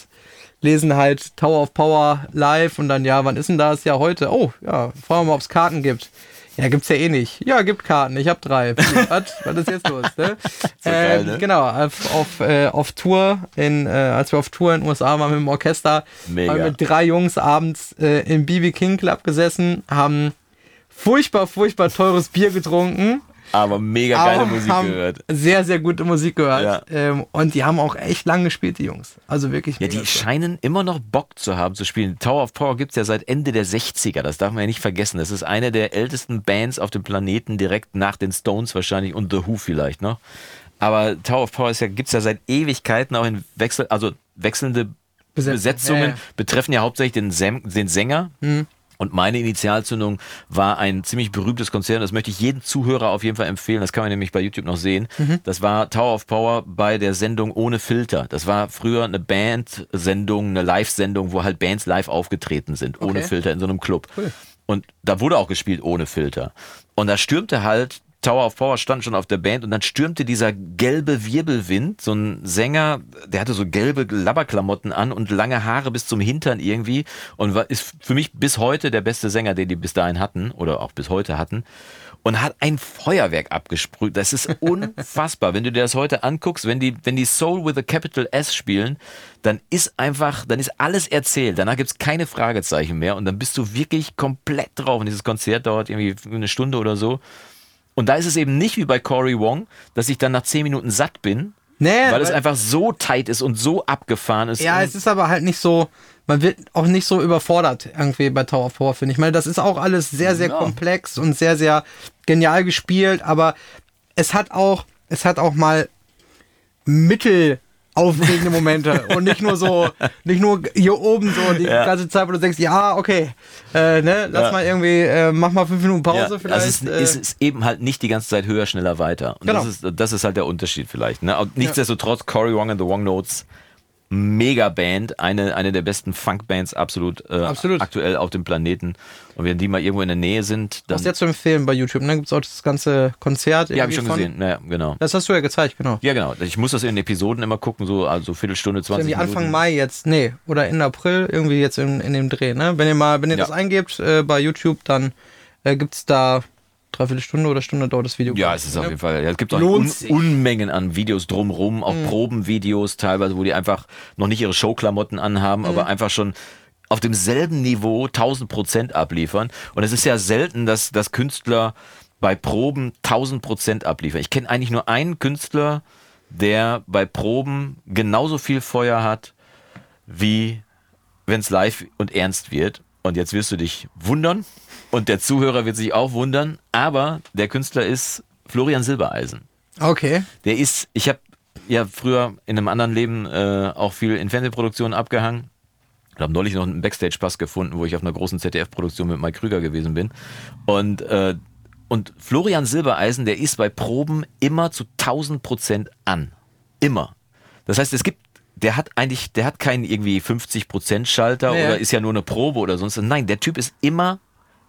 lesen halt Tower of Power live und dann, ja, wann ist denn das? Ja, heute. Oh, ja, fragen wir mal, ob es Karten gibt. Ja, gibt's ja eh nicht. Ja, gibt Karten. Ich habe drei. Was? Was ist jetzt los? Ne? So geil, ähm, ne? Genau, auf, auf, äh, auf Tour, in, äh, als wir auf Tour in den USA waren mit dem Orchester, Mega. haben wir mit drei Jungs abends äh, im BB King Club gesessen, haben furchtbar, furchtbar teures Bier getrunken. Aber mega geile aber Musik gehört. Sehr, sehr gute Musik gehört. Ja. Ähm, und die haben auch echt lang gespielt, die Jungs. Also wirklich. Ja, die cool. scheinen immer noch Bock zu haben zu spielen. Tower of Power gibt's ja seit Ende der 60er, das darf man ja nicht vergessen. Das ist eine der ältesten Bands auf dem Planeten, direkt nach den Stones wahrscheinlich und The Who vielleicht noch. Aber Tower of Power ja, gibt's ja seit Ewigkeiten auch in Wechsel, also wechselnde Besetzung. Besetzungen, Ja, ja. betreffen ja hauptsächlich den, Säm, den Sänger. Und meine Initialzündung war ein ziemlich berühmtes Konzert. Das möchte ich jedem Zuhörer auf jeden Fall empfehlen. Das kann man nämlich bei YouTube noch sehen. Das war Tower of Power bei der Sendung Ohne Filter. Das war früher eine Band-Sendung, eine Live-Sendung, wo halt Bands live aufgetreten sind. Ohne Okay. Filter in so einem Club. Cool. Und da wurde auch gespielt ohne Filter. Und da stürmte halt, Tower of Power stand schon auf der Band und dann stürmte dieser gelbe Wirbelwind, so ein Sänger, der hatte so gelbe Labberklamotten an und lange Haare bis zum Hintern irgendwie und war, ist für mich bis heute der beste Sänger, den die bis dahin hatten oder auch bis heute hatten und hat ein Feuerwerk abgesprüht. Das ist unfassbar. wenn du dir das heute anguckst, wenn die, wenn die Soul with a Capital S spielen, dann ist einfach, dann ist alles erzählt. Danach gibt's keine Fragezeichen mehr und dann bist du wirklich komplett drauf. Und dieses Konzert dauert irgendwie eine Stunde oder so. Und da ist es eben nicht wie bei Cory Wong, dass ich dann nach zehn Minuten satt bin, Nee, weil es weil- einfach so tight ist und so abgefahren ist. Ja, es ist aber halt nicht so, man wird auch nicht so überfordert irgendwie bei Tower of Power, finde ich. Ich meine, das ist auch alles sehr, sehr Ja. komplex und sehr, sehr genial gespielt, aber es hat auch, es hat auch mal Mittel aufregende Momente und nicht nur so, nicht nur hier oben so die Ja. ganze Zeit, wo du denkst, ja, okay, äh, ne, lass Ja. mal irgendwie, äh, mach mal fünf Minuten Pause Ja, vielleicht. also es, ist, äh, es ist eben halt nicht die ganze Zeit höher, schneller, weiter. Und Genau. das, ist, das ist halt der Unterschied vielleicht. Ne? Nichtsdestotrotz, Cory Wong and the Wong Notes, mega Band, eine, eine der besten Funk-Bands absolut, äh, Absolut. aktuell auf dem Planeten. Und wenn die mal irgendwo in der Nähe sind, dann. was sehr zu empfehlen bei YouTube, ne, gibt's auch das ganze Konzert. Ja, habe ich schon irgendwie gesehen. Ja, genau. Das hast du ja gezeigt, genau. Ja, genau. Ich muss das in Episoden immer gucken, so also Viertelstunde, 20 Irgendwie Minuten. Anfang Mai jetzt, nee, oder Ende April, irgendwie jetzt in, in dem Dreh, ne? Wenn ihr mal, wenn ihr Ja. das eingebt äh, bei YouTube, dann äh, gibt's da dreiviertel Stunde oder Stunde dauert das Video. Ja, es ist auf jeden Fall. Ja, es gibt auch un sich. Unmengen an Videos drumrum, Mhm. auch Probenvideos teilweise, wo die einfach noch nicht ihre Showklamotten anhaben, aber Mhm. einfach schon auf demselben Niveau 1000 Prozent abliefern. Und es ist ja selten, dass, dass Künstler bei Proben 1000 Prozent abliefern. Ich kenne eigentlich nur einen Künstler, der bei Proben genauso viel Feuer hat, wie wenn es live und ernst wird. Und jetzt wirst du dich wundern und der Zuhörer wird sich auch wundern, aber der Künstler ist Florian Silbereisen. Okay. Der ist, ich habe ja früher in einem anderen Leben äh, auch viel in Fernsehproduktionen abgehangen. Ich habe neulich noch einen Backstage-Pass gefunden, wo ich auf einer großen ZDF-Produktion mit Mike Krüger gewesen bin. Und, äh, und Florian Silbereisen, der ist bei Proben immer zu 1000 Prozent an. Immer. Das heißt, es gibt, der hat eigentlich, der hat keinen irgendwie 50 Prozent Schalter Ja. oder ist ja nur eine Probe oder sonst. Nein, der Typ ist immer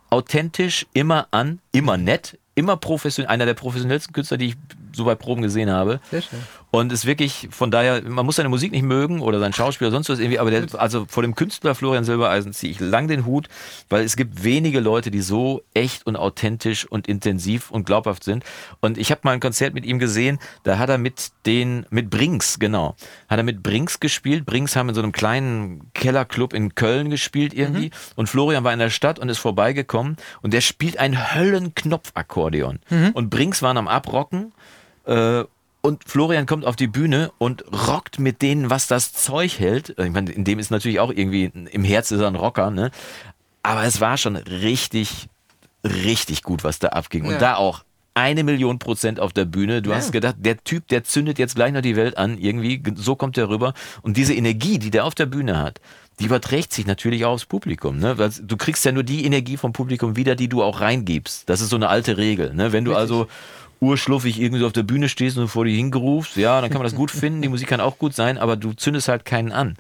authentisch, immer an, immer nett, immer professionell, einer der professionellsten Künstler, die ich so bei Proben gesehen habe. Sehr schön. Und ist wirklich, von daher, man muss seine Musik nicht mögen oder sein Schauspiel oder sonst was irgendwie, aber der, also vor dem Künstler Florian Silbereisen ziehe ich lang den Hut, weil es gibt wenige Leute, die so echt und authentisch und intensiv und glaubhaft sind. Und ich habe mal ein Konzert mit ihm gesehen, da hat er mit den, mit Brinks, genau, hat er mit Brinks gespielt. Brinks haben in so einem kleinen Kellerclub in Köln gespielt irgendwie. Und Florian war in der Stadt und ist vorbeigekommen und der spielt ein Höllenknopfakkordeon. Und Brinks waren am Abrocken. Und Florian kommt auf die Bühne und rockt mit denen, was das Zeug hält. Ich meine, in dem ist natürlich auch irgendwie, im Herz ist er ein Rocker, ne? Aber es war schon richtig, richtig gut, was da abging. Ja. Und da auch eine Million Prozent auf der Bühne. Du Ja. hast gedacht, der Typ, der zündet jetzt gleich noch die Welt an, irgendwie. So kommt der rüber. Und diese Energie, die der auf der Bühne hat, die überträgt sich natürlich auch aufs Publikum. Ne? Du kriegst ja nur die Energie vom Publikum wieder, die du auch reingibst. Das ist so eine alte Regel. Ne? Wenn du also urschluffig irgendwie so auf der Bühne stehst und vor dir hingerufst, ja, dann kann man das gut finden, die Musik kann auch gut sein, aber du zündest halt keinen an.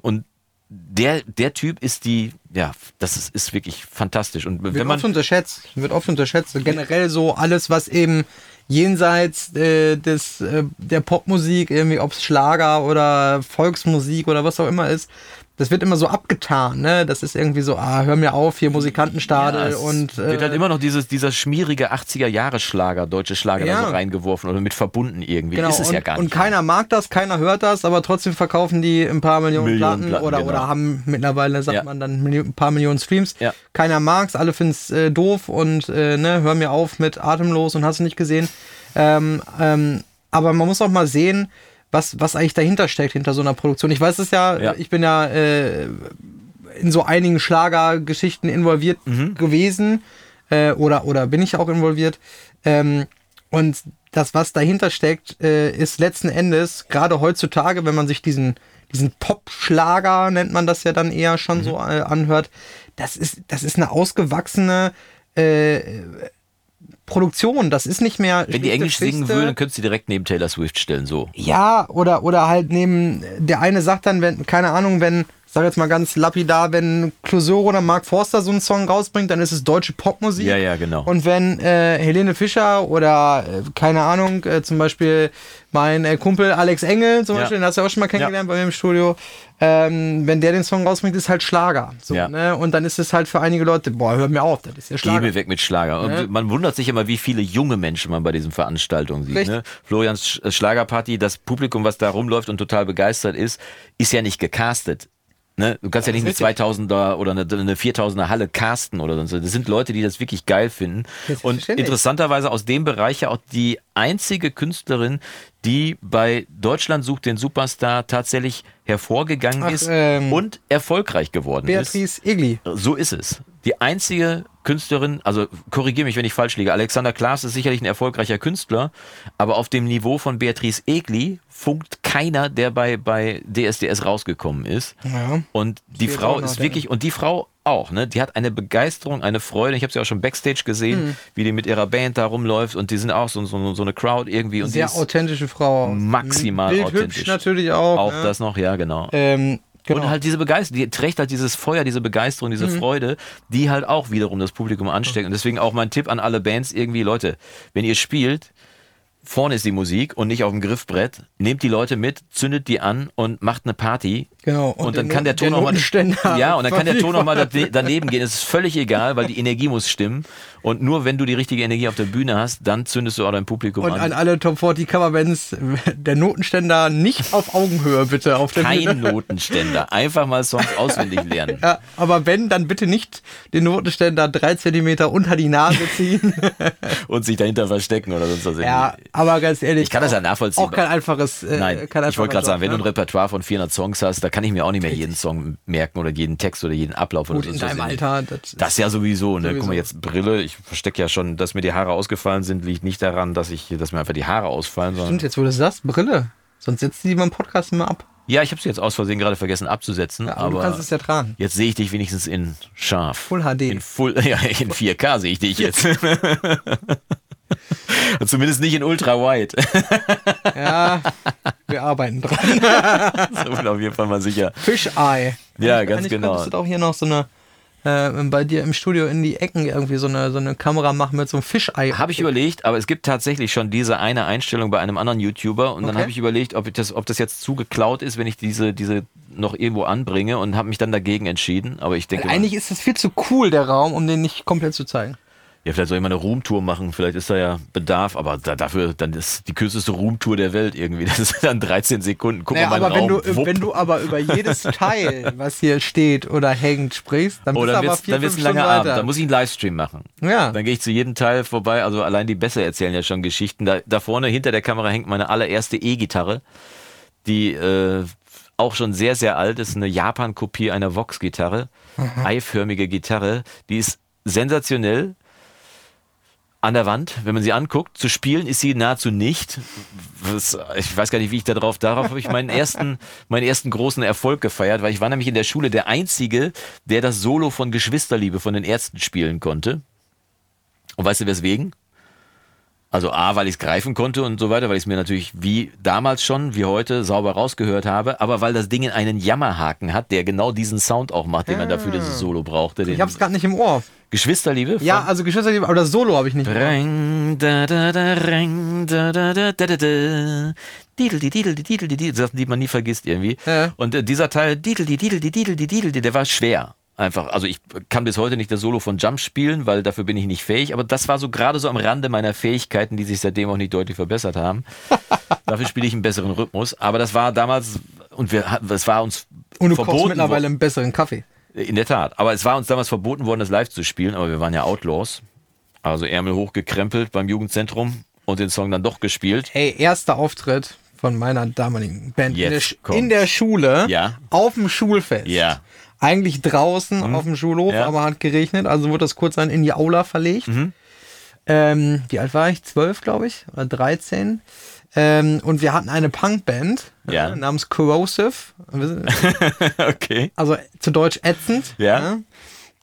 Und der, der Typ ist die, ja, das ist, ist wirklich fantastisch. Und Wird wenn man, oft unterschätzt. Wird oft unterschätzt. Generell so alles, was eben jenseits äh, des, äh, der Popmusik, irgendwie ob es Schlager oder Volksmusik oder was auch immer ist, das wird immer so abgetan, ne? Das ist irgendwie so, ah, hör mir auf, hier Musikantenstadel Ja, es und äh, wird halt immer noch dieses, dieser schmierige 80er-Jahre-Schlager, deutsche Schlager Ja. da so reingeworfen oder mit verbunden irgendwie. Genau, ist es und, ja gar und nicht. keiner mag das, keiner hört das, aber trotzdem verkaufen die ein paar Millionen, Millionen Platten, Platten, oder, genau. oder haben mittlerweile, sagt Ja. man dann, ein paar Millionen Streams. Ja. Keiner mag's, alle finden's äh, doof und äh, ne, hör mir auf mit Atemlos und hast du nicht gesehen. Ähm, ähm, aber man muss auch mal sehen, was, was eigentlich dahinter steckt, hinter so einer Produktion. Ich weiß es ja, Ja. ich bin ja äh, in so einigen Schlagergeschichten involviert Mhm. gewesen äh, oder, oder bin ich auch involviert. Ähm, und das, was dahinter steckt, äh, ist letzten Endes, gerade heutzutage, wenn man sich diesen, diesen Pop-Schlager, nennt man das ja dann eher Mhm. schon so äh, anhört, das ist, das ist eine ausgewachsene äh, Produktion. Das ist nicht mehr. Wenn die Englisch singen würden, dann könntest du direkt neben Taylor Swift stellen, so. Ja, oder, oder halt neben, der eine sagt dann, wenn, keine Ahnung, wenn, sag jetzt mal ganz lapidar, wenn Clouseau oder Mark Forster so einen Song rausbringt, dann ist es deutsche Popmusik. Ja, ja, genau. Und wenn äh, Helene Fischer oder, äh, keine Ahnung, äh, zum Beispiel mein äh, Kumpel Alex Engel, zum Ja. Beispiel, den hast du ja auch schon mal kennengelernt bei mir im Studio, ähm, wenn der den Song rausbringt, ist halt Schlager. So, Ja. ne? Und dann ist es halt für einige Leute, boah, hör mir auf, das ist ja Geh Schlager. mir weg mit Schlager. Und man wundert sich immer, wie viele junge Menschen man bei diesen Veranstaltungen sieht. Richtig. Ne? Florians Sch- Schlagerparty, das Publikum, was da rumläuft und total begeistert ist, ist ja nicht gecastet. Ne? Du kannst ja nicht eine 2000er oder eine, eine 4000er Halle casten oder sonst. was. Das sind Leute, die das wirklich geil finden. Und interessanterweise aus dem Bereich ja auch die einzige Künstlerin, die bei Deutschland sucht den Superstar tatsächlich hervorgegangen Ach, ist ähm, und erfolgreich geworden ist. Beatrice Egli. So ist es. Die einzige Künstlerin, also korrigiere mich, wenn ich falsch liege. Alexander Klaas ist sicherlich ein erfolgreicher Künstler, aber auf dem Niveau von Beatrice Egli funkt keiner, der bei, bei DSDS rausgekommen ist. Ja. Und die Frau ist wirklich, und die Frau auch, ne? Die hat eine Begeisterung, eine Freude. Ich habe sie auch schon Backstage gesehen, Mhm. wie die mit ihrer Band da rumläuft und die sind auch so, so, so eine Crowd irgendwie. Und Sehr authentische Frau. maximal Bildhübsch authentisch. natürlich auch. auch ne? das noch, ja, genau. Ähm, genau. Und halt diese Begeisterung, die trägt halt dieses Feuer, diese Begeisterung, diese Mhm. Freude, die halt auch wiederum das Publikum ansteckt. Und deswegen auch mein Tipp an alle Bands irgendwie, Leute, wenn ihr spielt, vorne ist die Musik und nicht auf dem Griffbrett, nehmt die Leute mit, zündet die an und macht eine Party. Genau. Und, Und dann kann der Ton der noch mal, Notenständer ja, und dann kann der Ton noch mal verfügbar. daneben gehen. Es ist völlig egal, weil die Energie muss stimmen. Und nur wenn du die richtige Energie auf der Bühne hast, dann zündest du auch dein Publikum Und an. an alle Top 40 Coverbands, der Notenständer nicht auf Augenhöhe bitte auf der Kein Bühne. Notenständer. Einfach mal Songs auswendig lernen. Ja, aber wenn, dann bitte nicht den Notenständer drei Zentimeter unter die Nase ziehen. Und sich dahinter verstecken oder sonst was. ja, aber ganz ehrlich. Ich kann das ja nachvollziehen. Auch kein einfaches. Äh, Nein, kein ich wollte gerade sagen, wenn du ein Repertoire von 400 Songs hast, da kann ich mir auch nicht mehr jeden Song merken oder jeden Text oder jeden Ablauf Gut, oder in so. deinem Alter. Das, Das ja sowieso, ne? Sowieso. Guck mal, jetzt Brille, ich verstecke ja schon, dass mir die Haare ausgefallen sind, liegt nicht daran, dass ich, dass mir einfach die Haare ausfallen, stimmt, jetzt wo du das sagst, Brille. Sonst setzt die beim Podcast immer ab. Ja, ich habe sie jetzt aus Versehen gerade vergessen abzusetzen, Ja, aber du kannst es ja tragen. jetzt sehe ich dich wenigstens in scharf. Full HD. In Full, ja, in 4K sehe ich dich jetzt. Zumindest nicht in Ultra Wide. Ja, wir arbeiten dran. so bin auf jeden Fall mal sicher. Fischei. Ja, Eigentlich- ganz eigentlich genau. du auch hier noch so eine, äh, bei dir im Studio in die Ecken irgendwie so eine, so eine Kamera machen mit so einem Fischei. Habe ich überlegt, aber es gibt tatsächlich schon diese eine Einstellung bei einem anderen YouTuber und dann Okay. habe ich überlegt, ob, ich das, ob das jetzt zu geklaut ist, wenn ich diese, diese noch irgendwo anbringe und habe mich dann dagegen entschieden. Aber ich denke, Eigentlich ist das viel zu cool, der Raum, um den nicht komplett zu zeigen. Ja, vielleicht soll ich mal eine Roomtour machen, vielleicht ist da ja Bedarf, aber da, dafür, dann ist die kürzeste Roomtour der Welt irgendwie. Das ist dann 13 Sekunden. Guck Naja, mal, aber wenn Raum, du, wupp. wenn du aber über jedes Teil, was hier steht oder hängt, sprichst, dann Oh, bist du dann aber wird's, vier, dann wird's ein langer Abend. Dann muss ich einen Livestream machen. ja. Dann gehe ich zu jedem Teil vorbei. Also allein die Besser erzählen ja schon Geschichten. Da, da vorne hinter der Kamera hängt meine allererste E-Gitarre, die äh, auch schon sehr, sehr alt ist. Eine Japan-Kopie einer Vox-Gitarre. Eiförmige Gitarre. Die ist sensationell. An der Wand, wenn man sie anguckt, zu spielen ist sie nahezu nicht. Ich weiß gar nicht, wie ich da drauf. Darauf habe ich meinen ersten, meinen ersten großen Erfolg gefeiert, weil ich war nämlich in der Schule der Einzige, der das Solo von Geschwisterliebe von den Ärzten spielen konnte. Und weißt du weswegen? Also A, weil ich es greifen konnte und so weiter, weil ich es mir natürlich wie damals schon, wie heute, sauber rausgehört habe, aber weil das Ding einen Jammerhaken hat, der genau diesen Sound auch macht, den man dafür dieses Solo brauchte. Ich hab's gerade nicht im Ohr. Geschwisterliebe? Ja, also Geschwisterliebe, aber das Solo habe ich nicht. Ring, da, da, da, ring, da, da, da, da, da, da. Didel, die, didel, die, didel, die, didel. Sachen, die man nie vergisst irgendwie. Ja. Und äh, dieser Teil, didel, die, didel, die, didel, die, didel, der war schwer. Einfach, also ich kann bis heute nicht das Solo von Jump spielen, weil dafür bin ich nicht fähig. Aber das war so gerade so am Rande meiner Fähigkeiten, die sich seitdem auch nicht deutlich verbessert haben. dafür spiele ich einen besseren Rhythmus. Aber das war damals, und wir, hatten- es war uns Und du kochst verboten mittlerweile worden- einen besseren Kaffee. in der Tat. Aber es war uns damals verboten worden, das live zu spielen, aber wir waren ja Outlaws. Also Ärmel hochgekrempelt beim Jugendzentrum und den Song dann doch gespielt. Ey, erster Auftritt von meiner damaligen Band in, der, in der Schule, Ja. auf dem Schulfest. Ja. Mhm. Eigentlich draußen auf dem Schulhof, Ja. aber hat geregnet, also wurde das kurz dann in die Aula verlegt. Mhm. Ähm, wie alt war ich? Zwölf, glaube ich, oder 13. Ähm, und wir hatten eine Punkband Ja. äh, namens Corrosive. okay. Also zu Deutsch ätzend. Ja.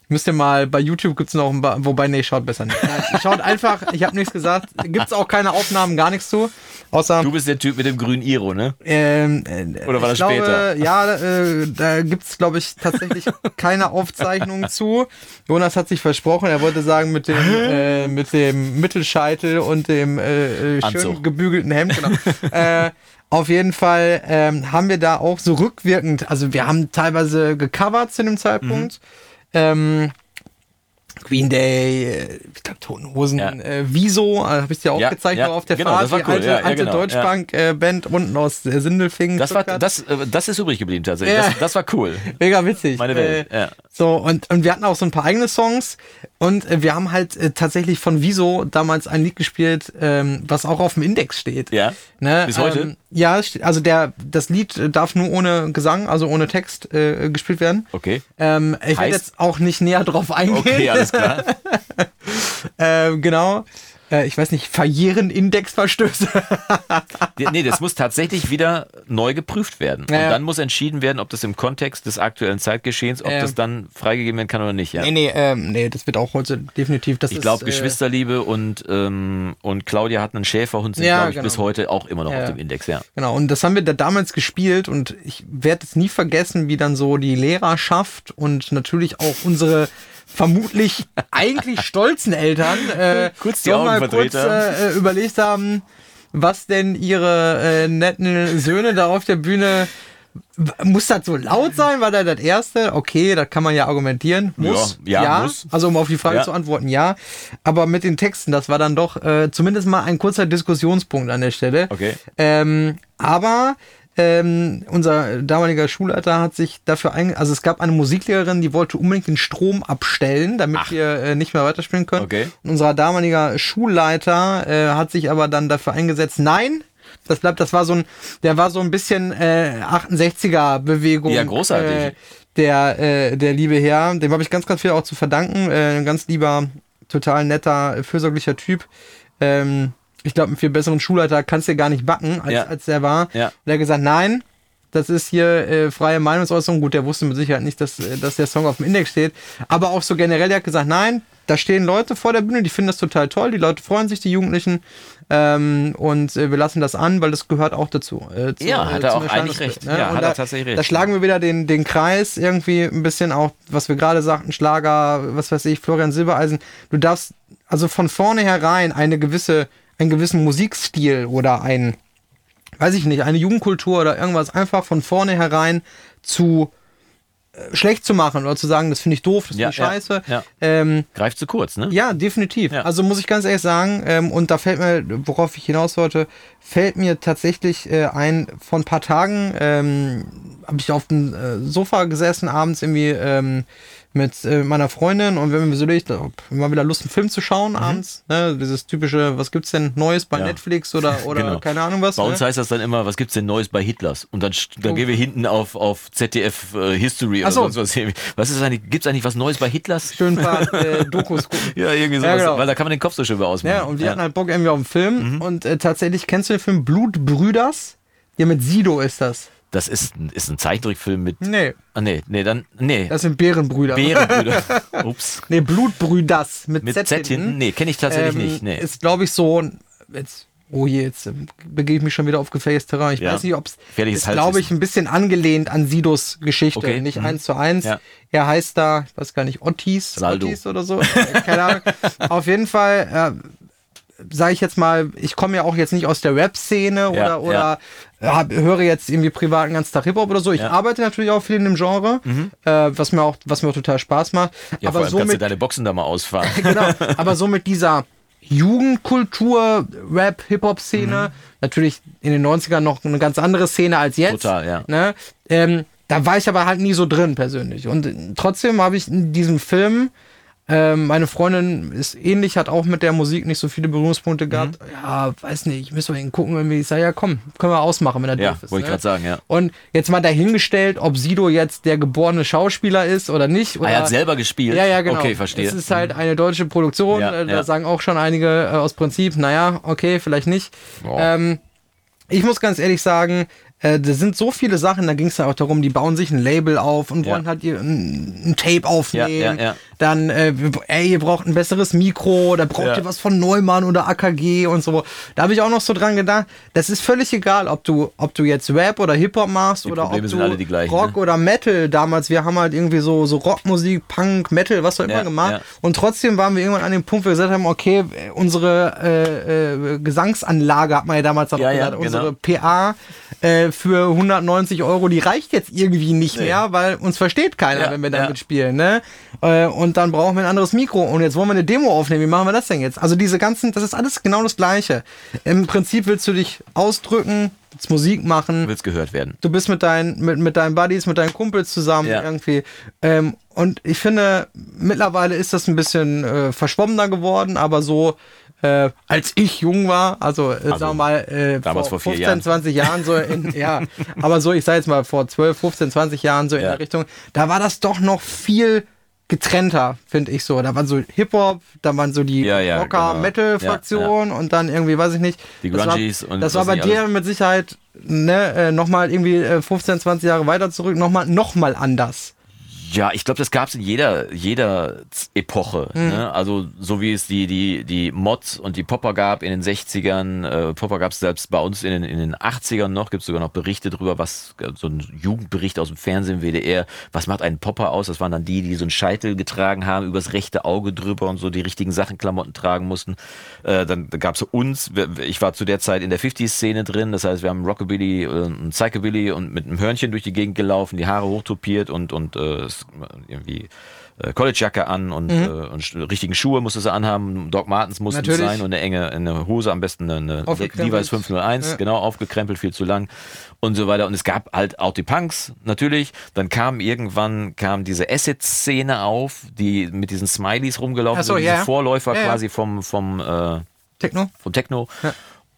Müsst ihr mal, bei YouTube gibt's noch ein paar, wobei, nee, schaut besser nicht. Schaut einfach, ich habe nichts gesagt, gibt's auch keine Aufnahmen, gar nichts zu. Außer, Du bist der Typ mit dem grünen Iro, ne? ähm, äh, Oder war das glaube, später? Ja, äh, da gibt's glaube ich, tatsächlich keine Aufzeichnungen zu. Jonas hat sich versprochen, er wollte sagen, mit dem, äh, mit dem Mittelscheitel und dem äh, äh, schön gebügelten Hemd. Genau. äh, auf jeden Fall ähm, haben wir da auch so rückwirkend, also wir haben teilweise gecovert zu dem Zeitpunkt. Mhm. Ähm, Green Day, äh, ich glaube Toten Hosen, Ja. äh, Wieso, äh, habe ich dir auch Ja, gezeigt ja, auf der genau, Fahrt, das war die cool, alte, ja, alte genau, Deutschpunk-Band unten aus äh, Sindelfingen. Das, war, das, äh, das ist übrig geblieben tatsächlich. Das, das war cool. Mega witzig. Meine Welt, Äh, ja. So, und, und wir hatten auch so ein paar eigene Songs und äh, wir haben halt äh, tatsächlich von Wieso damals ein Lied gespielt, ähm, was auch auf dem Index steht. Ja. Ne? Bis heute? Ähm, ja, also der, das Lied äh, darf nur ohne Gesang, also ohne Text äh, gespielt werden. Okay. Ähm, ich werde jetzt auch nicht näher drauf eingehen. Okay, alles klar. ähm, genau. Äh, ich weiß nicht, Verjähren-Indexverstöße. Die- Nee, das muss tatsächlich wieder neu geprüft werden. Ja. Und dann muss entschieden werden, ob das im Kontext des aktuellen Zeitgeschehens, ob Ja. das dann freigegeben werden kann oder nicht. Ja. nee, nee, ähm, nee, das wird auch heute definitiv. Das Ich glaube, äh, Geschwisterliebe und, ähm, und Claudia hatten einen Schäferhund, sind, Ja, glaube ich, genau. bis heute auch immer noch Ja. auf dem Index, ja. Genau, und das haben wir da damals gespielt und ich werde es nie vergessen, wie dann so die Lehrerschaft und natürlich auch unsere vermutlich eigentlich stolzen Eltern äh, Kurz die Augen mal kurz äh, überlegt haben, was denn ihre äh, netten Söhne da auf der Bühne muss das so laut sein? War da das erste? Okay, das kann man ja argumentieren. Muss. Ja, ja, muss. Also um auf die Frage Ja. zu antworten, ja. Aber mit den Texten, das war dann doch äh, zumindest mal ein kurzer Diskussionspunkt an der Stelle. Okay. Ähm, aber ähm, unser damaliger Schulleiter hat sich dafür einge... Also es gab eine Musiklehrerin, die wollte unbedingt den Strom abstellen, damit wir äh, nicht mehr weiterspielen können. Okay. Und unser damaliger Schulleiter äh, hat sich aber dann dafür eingesetzt, nein, das bleibt, das war so ein, der war so ein bisschen äh, 68er Bewegung. Ja, großartig. Äh, der, äh, der liebe Herr, dem habe ich ganz, ganz viel auch zu verdanken. Äh, ein ganz lieber, total netter, fürsorglicher Typ. Ähm, ich glaube, einen viel besseren Schulleiter kannst du dir gar nicht backen, als, Ja. als der war. Ja. Und er hat gesagt, nein, das ist hier äh, freie Meinungsäußerung. Gut, der wusste mit Sicherheit nicht, dass, äh, dass der Song auf dem Index steht. Aber auch so generell, der hat gesagt, nein, da stehen Leute vor der Bühne, die finden das total toll. Die Leute freuen sich, die Jugendlichen. Ähm, und äh, wir lassen das an, weil das gehört auch dazu. Äh, zu, Ja, hat er auch eigentlich recht. Ja, Und hat da, er tatsächlich recht. Da schlagen wir wieder den, den Kreis irgendwie ein bisschen auch, was wir gerade sagten, Schlager, was weiß ich, Florian Silbereisen. Du darfst also von vornherein eine gewisse, einen gewissen Musikstil oder ein, weiß ich nicht, eine Jugendkultur oder irgendwas einfach von vornherein zu äh, schlecht zu machen oder zu sagen, das finde ich doof, das finde Ja, ich ja, scheiße. ja. Ähm, Greift zu kurz, ne? ja, definitiv. Also muss ich ganz ehrlich sagen, ähm, und da fällt mir, worauf ich hinaus wollte, fällt mir tatsächlich äh, ein, vor ein paar Tagen ähm, habe ich auf dem äh, Sofa gesessen, abends irgendwie ähm, mit äh, meiner Freundin und wir haben mir so wir mal wieder Lust, einen Film zu schauen abends. Ne? Dieses typische, was gibt's denn Neues bei Mhm. Ja. Netflix oder, oder Genau. keine Ahnung was. Bei uns ne? heißt das dann immer, was gibt's denn Neues bei Hitlers? Und dann, dann Oh. gehen wir hinten auf, auf ZDF äh, History oder so. sonst was. Was ist eigentlich, gibt's eigentlich was Neues bei Hitlers? Schön ein paar äh, Dokus gucken. Ja, irgendwie Ja, sowas, genau. weil da kann man den Kopf so schön über ausmachen. Ja, und wir hatten halt Bock irgendwie auf einen Mhm. Film. Und äh, tatsächlich, kennst du den Film Blutbrüders? Ja, mit Sido ist das. Das ist, ein- ist ein Zeichentrickfilm mit. Nee, Ah, nee, nee, dann. Nee. das sind Bärenbrüder. Bärenbrüder. Ups. Nee, Blutbrüders mit, Mit Z, Z hinten? Nee, kenne ich tatsächlich Ähm, nicht. Nee. Ist, glaube ich, so. Jetzt, oh je, jetzt ähm, begebe ich mich schon wieder auf gefährliches Terrain. Ich Ja. weiß nicht, ob es ist, glaube ich, ein bisschen angelehnt an Sidos Geschichte. Okay. Nicht Mhm. eins zu eins. Ja. Er heißt da, ich weiß gar nicht, Ottis, Saldo. Ottis oder so. Äh, Keine Ahnung. auf jeden Fall. Äh, sage ich jetzt mal, ich komme ja auch jetzt nicht aus der Rap-Szene oder, Ja, oder hab, höre jetzt irgendwie privat den ganzen Tag Hip-Hop oder so. Ich Ja. arbeite natürlich auch viel in dem Genre, äh, was, mir auch, was mir auch total Spaß macht. ja, vor aber allem so kannst du mit, deine Boxen da mal ausfahren. genau, aber so mit dieser Jugendkultur, Rap, Hip-Hop-Szene, natürlich in den 90ern noch eine ganz andere Szene als jetzt. Total, ja. Ne? Ähm, da war ich aber halt nie so drin persönlich. Und äh, trotzdem habe ich in diesem Film, ähm, meine Freundin ist ähnlich, hat auch mit der Musik nicht so viele Berührungspunkte gehabt. Mhm. Ja, weiß nicht, ich müsste mal hingucken, irgendwie. Ich sage, ja komm, können wir ausmachen, wenn er Ja, doof ist. wollte ich ne? gerade sagen, ja. Und jetzt mal dahingestellt, ob Sido jetzt der geborene Schauspieler ist oder nicht. Oder Ah, er hat selber gespielt. ja, ja, genau. Okay, verstehe. Es ist halt eine deutsche Produktion. Ja, äh, da ja. sagen auch schon einige äh, aus Prinzip, naja, okay, vielleicht nicht. Ähm, ich muss ganz ehrlich sagen, äh, da sind so viele Sachen, da ging es ja auch darum, die bauen sich ein Label auf und Ja. wollen halt ihr, ein, ein Tape aufnehmen. Ja, ja, ja. Dann, äh, ey, ihr braucht ein besseres Mikro, da braucht ihr was von Neumann oder AKG und so. Da habe ich auch noch so dran gedacht, das ist völlig egal, ob du, ob du jetzt Rap oder Hip-Hop machst oder ob Probleme du alle die gleichen, Rock ne? oder Metal damals. Wir haben halt irgendwie so, so Rockmusik, Punk, Metal, was auch immer gemacht. Und trotzdem waren wir irgendwann an dem Punkt, wo wir gesagt haben, okay, unsere äh, äh, Gesangsanlage, hat man ja damals auch Ja, ja, gesagt, genau. unsere PA äh, für 190 Euro, die reicht jetzt irgendwie nicht mehr, weil uns versteht keiner, Ja, wenn wir ja. damit spielen. Ne? Äh, und dann brauchen wir ein anderes Mikro. Und jetzt wollen wir eine Demo aufnehmen. Wie machen wir das denn jetzt? Also diese ganzen, das ist alles genau das Gleiche. Im Prinzip willst du dich ausdrücken, Musik machen, Willst gehört werden. du bist mit deinen, mit, mit deinen Buddies, mit deinen Kumpels zusammen Ja. irgendwie. Ähm, und ich finde, mittlerweile ist das ein bisschen äh, verschwommener geworden, aber so, äh, als ich jung war, also, äh, sagen wir mal, äh, damals vor vier 15, Jahren. 20 Jahren, so in, ja, aber so, ich sage jetzt mal vor 12, 15, 20 Jahren, so in Ja. der Richtung, da war das doch noch viel getrennter, finde ich so. Da waren so Hip-Hop, da waren so die Ja, ja, Rocker-Metal-Fraktion und dann irgendwie, weiß ich nicht. Die das Grungies war, und Das war bei dir alles. mit Sicherheit ne, äh, nochmal irgendwie äh, 15, 20 Jahre weiter zurück, nochmal noch mal anders. Ja, ich glaube, das gab es in jeder, jeder Epoche. Mhm. Ne? Also so wie es die, die, die Mods und die Popper gab in den 60ern, äh, Popper gab es selbst bei uns in den, in den 80ern noch, gibt es sogar noch Berichte drüber, was, so ein Jugendbericht aus dem Fernsehen, WDR, was macht einen Popper aus? Das waren dann die, die so einen Scheitel getragen haben, übers rechte Auge drüber und so die richtigen Sachen, Klamotten tragen mussten. Äh, dann gab es uns, ich war zu der Zeit in der 50s-Szene drin, das heißt, wir haben Rockabilly äh, und Psychobilly und mit einem Hörnchen durch die Gegend gelaufen, die Haare hochtopiert und, und äh, irgendwie äh, Collegejacke an und, Mhm. äh, und richtigen Schuhe musste sie anhaben, Doc Martens mussten es Natürlich. sein und eine enge eine Hose, am besten eine. Levi's 501, Ja. genau, aufgekrempelt, viel zu lang und so weiter. Und es gab halt auch die Punks, natürlich. Dann kam irgendwann kam diese Acid-Szene auf, die mit diesen Smileys rumgelaufen so, sind, diese ja. Vorläufer Ja, quasi vom, vom äh, Techno? von Techno.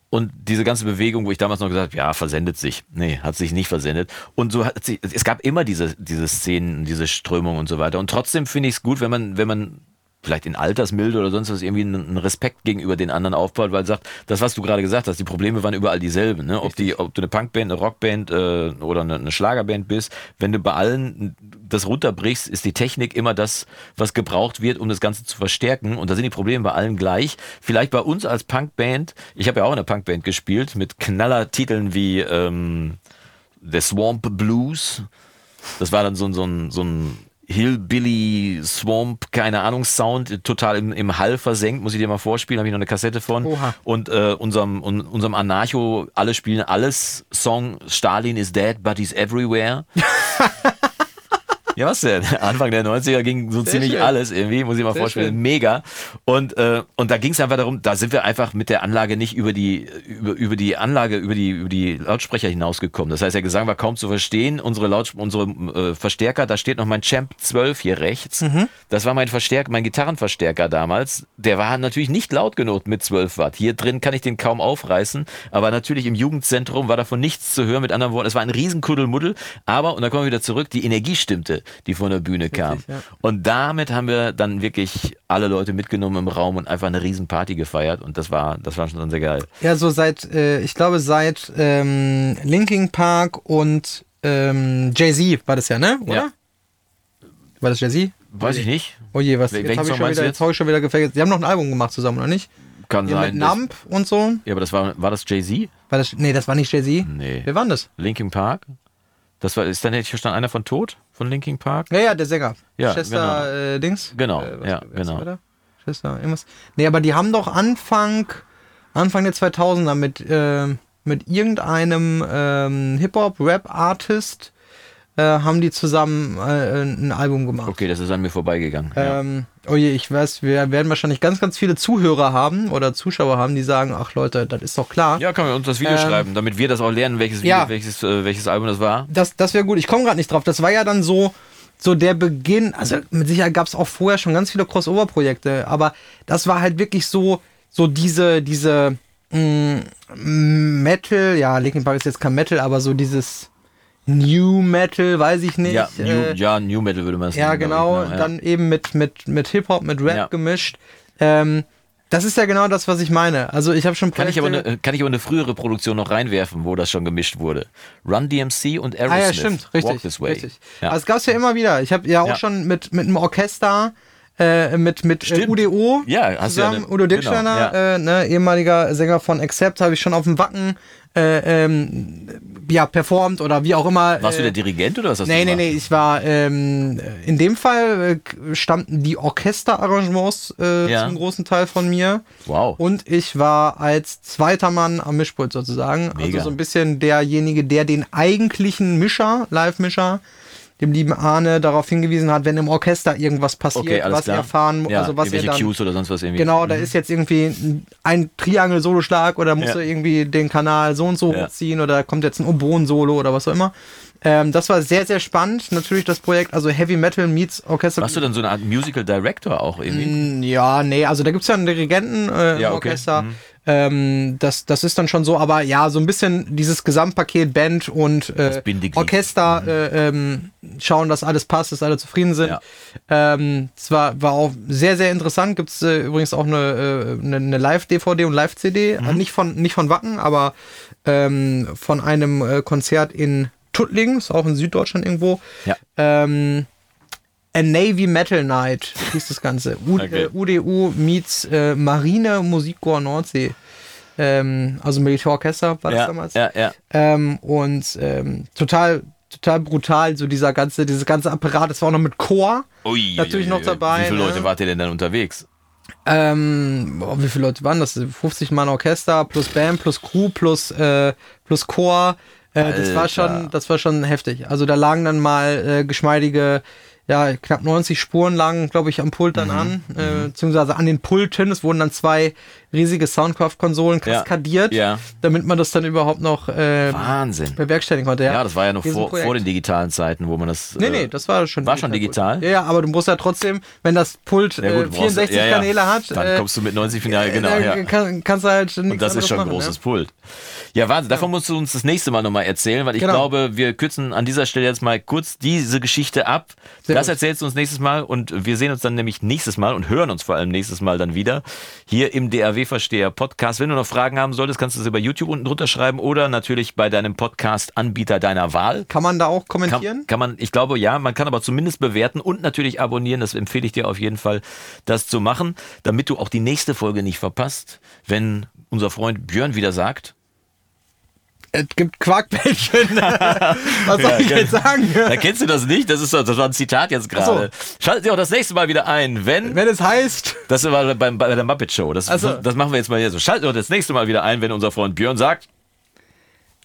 Und diese ganze Bewegung, wo ich damals noch gesagt habe, ja, versendet sich. Nee, hat sich nicht versendet. Und so hat sich, es gab immer diese, diese Szenen, diese Strömung und so weiter. Und trotzdem finde ich es gut, wenn man, wenn man vielleicht in Altersmilde oder sonst was irgendwie einen Respekt gegenüber den anderen aufbaut, weil sagt, das, was du gerade gesagt hast, die Probleme waren überall dieselben. Ne? Ob, die, ob du eine Punkband, eine Rockband äh, oder eine, eine Schlagerband bist, wenn du bei allen das runterbrichst, ist die Technik immer das, was gebraucht wird, um das Ganze zu verstärken. Und da sind die Probleme bei allen gleich. Vielleicht bei uns als Punkband, ich habe ja auch in einer Punkband gespielt, mit Knallertiteln wie ähm, The Swamp Blues. Das war dann so ein, so ein, so ein Hillbilly Swamp, keine Ahnung, Sound, total im, im Hall versenkt, muss ich dir mal vorspielen, habe ich noch eine Kassette von. Oha. Und äh, unserem, un, unserem Anarcho, alle spielen alles, Song Stalin is dead, but he's everywhere. Ja, was denn? Anfang der 90er ging so ziemlich schön. alles irgendwie, muss ich mal Sehr vorstellen. schön. Mega. Und, äh, und da ging es einfach darum, da sind wir einfach mit der Anlage nicht über die, über, über die Anlage, über die, über die Lautsprecher hinausgekommen. Das heißt, der Gesang war kaum zu verstehen. Unsere Laut, unsere äh, Verstärker, da steht noch mein Champ 12 hier rechts. Mhm. Das war mein Verstärker, mein Gitarrenverstärker damals. Der war natürlich nicht laut genug mit 12 Watt. Hier drin kann ich den kaum aufreißen. Aber natürlich im Jugendzentrum war davon nichts zu hören. Mit anderen Worten, es war ein riesen Kuddelmuddel. Aber, und da kommen wir wieder zurück, die Energie stimmte, die von der Bühne kam. ja. Und damit haben wir dann wirklich alle Leute mitgenommen im Raum und einfach eine riesen Party gefeiert. Und das war, das war schon sehr geil. Ja, so seit, äh, ich glaube, seit ähm, Linkin Park und ähm, Jay-Z war das ja, ne? Oder? Ja. War das Jay-Z? Weiß ich nicht. Oh je, was? Jetzt habe ich, schon wieder- jetzt hab ich schon wieder gefällt. Sie haben noch ein Album gemacht zusammen, oder nicht? Kann Ja, sein. mit Nump und so. Ja, aber das war, war das Jay-Z? War das, nee, das war nicht Jay-Z. Nee. Wer war das? Linkin Park? Das war, ist dann hätte ich verstanden, einer von Tod? Von Linkin Park? Ja, ja, der Sänger. Ja, Chester äh, Dings. Genau, Äh, ja, genau. da? Chester, irgendwas. Nee, aber die haben doch Anfang, Anfang der 2000er mit, äh, mit irgendeinem ähm, Hip-Hop-Rap-Artist äh, haben die zusammen äh, ein Album gemacht. Okay, das ist an mir vorbeigegangen. ja. Ähm, oh je, ich weiß, wir werden wahrscheinlich ganz, ganz viele Zuhörer haben oder Zuschauer haben, die sagen, ach Leute, das ist doch klar. ja, können wir uns das Video Ähm, schreiben, damit wir das auch lernen, welches, Video, ja. welches, äh, welches Album das war. Das, das wäre gut. Ich komme gerade nicht drauf. Das war ja dann so, so der Beginn. Also mit Sicherheit gab es auch vorher schon ganz viele Crossover-Projekte, aber das war halt wirklich so, so diese, diese mh, Metal, ja, Linkin Park ist jetzt kein Metal, aber so dieses New Metal, weiß ich nicht. Ja, New, äh, ja, New Metal würde man es ja, nennen, genau. ich, ne? ja. Dann eben mit, mit, mit Hip-Hop, mit Rap Ja. gemischt. Ähm, das ist ja genau das, was ich meine. Also ich habe schon Kann ich, aber eine, kann ich aber eine frühere Produktion noch reinwerfen, wo das schon gemischt wurde? Run DMC und Aerosmith. Ah ja, stimmt, richtig. Walk This Way. richtig. Ja. Also es gab es ja immer wieder. Ich habe ja auch Ja. schon mit, mit einem Orchester, äh, mit, mit äh, Stimmt. UDO Ja, hast du ja zusammen, eine- Udo Dicksteiner, genau, ja. äh, ne, ehemaliger Sänger von Accept, habe ich schon auf dem Wacken äh, ähm, ja, performt oder wie auch immer. Warst du äh, der Dirigent oder was hast Nee, du nee, gemacht? nee, ich war, ähm, in dem Fall äh, stammten die Orchesterarrangements äh, Ja. zum großen Teil von mir. Wow. Und ich war als zweiter Mann am Mischpult sozusagen. Mega. Also so ein bisschen derjenige, der den eigentlichen Mischer, Live-Mischer, dem lieben Arne darauf hingewiesen hat, wenn im Orchester irgendwas passiert, okay, was klar. er fahren muss, ja, also was er dann. Cues oder sonst was irgendwie. Genau, da ist jetzt irgendwie ein Triangel-Soloschlag oder muss Ja. er irgendwie den Kanal so und so Ja. hochziehen oder kommt jetzt ein Oboen-Solo oder was auch immer. Ähm, das war sehr, sehr spannend. Natürlich das Projekt, also Heavy Metal meets Orchester. Warst du dann so eine Art Musical Director auch irgendwie? Ja, nee, also da gibt's ja einen Dirigenten äh, im Ja, okay. Orchester. Mhm. Ähm, das, das ist dann schon so, aber ja, so ein bisschen dieses Gesamtpaket Band und äh. Orchester äh, ähm, schauen, dass alles passt, dass alle zufrieden sind. Ja. Ähm, es war, war auch sehr, sehr interessant. Gibt es äh, übrigens auch eine, äh, eine, eine Live-DVD und Live-CD. Mhm. Äh, nicht, von, nicht von Wacken, aber ähm, von einem äh, Konzert in Tuttlingen, ist auch in Süddeutschland irgendwo. Ja. Ähm, A Navy Metal Night hieß das Ganze. U Okay. äh, UDU meets äh, Marine Musikchor Nordsee. Ähm, also Militärorchester war das Ja, damals. ja, ja. Ähm, und ähm, total, total brutal, so dieser ganze, dieses ganze Apparat. Das war auch noch mit Chor. Ui, Natürlich ui, noch ui. dabei, Wie viele ne? Leute wart ihr denn dann unterwegs? Ähm, boah, wie viele Leute waren das? 50 Mann Orchester plus Band plus Crew plus äh, plus Chor. Äh, das war schon, das war schon heftig. Also da lagen dann mal äh, geschmeidige, ja knapp 90 Spuren lagen, glaube ich, am Pult Mhm. dann an, äh, beziehungsweise an den Pulten. Es wurden dann zwei riesige Soundcraft-Konsolen Ja. kaskadiert, Ja. damit man das dann überhaupt noch äh, Wahnsinn. bewerkstätigen konnte. Ja, das war ja noch vor, vor den digitalen Zeiten, wo man das. Nee, äh, nee, das war schon war schon digital? Ja, ja, aber du musst ja trotzdem, wenn das Pult ja, äh, gut, brauchst du- 64 ja, ja. Kanäle hat, Dann äh, kommst du mit 90 Finale, genau. äh, Ja. kann, kannst du halt Und das ist schon ein großes ja. Pult. Ja, Wahnsinn. Davon musst du uns das nächste Mal nochmal erzählen, weil ich Genau. glaube, wir kürzen an dieser Stelle jetzt mal kurz diese Geschichte ab. Sehr das gut. erzählst du uns nächstes Mal und wir sehen uns dann nämlich nächstes Mal und hören uns vor allem nächstes Mal dann wieder hier im DAW-Versteher Podcast. Wenn du noch Fragen haben solltest, kannst du sie bei YouTube unten drunter schreiben oder natürlich bei deinem Podcast-Anbieter deiner Wahl. Kann man da auch kommentieren? Kann, kann man, ich glaube ja, man kann aber zumindest bewerten und natürlich abonnieren. Das empfehle ich dir auf jeden Fall, das zu machen, damit du auch die nächste Folge nicht verpasst, wenn unser Freund Björn wieder sagt. Es gibt Quarkbällchen. Was soll ich Ja, jetzt sagen? Da kennst du das nicht? Das ist das war ein Zitat jetzt gerade. Schaltet ihr auch das nächste Mal wieder ein, wenn. Wenn es heißt, Das war beim, bei der Muppet Show. Das, so. das machen wir jetzt mal hier so. Schaltet ihr auch das nächste Mal wieder ein, wenn unser Freund Björn sagt,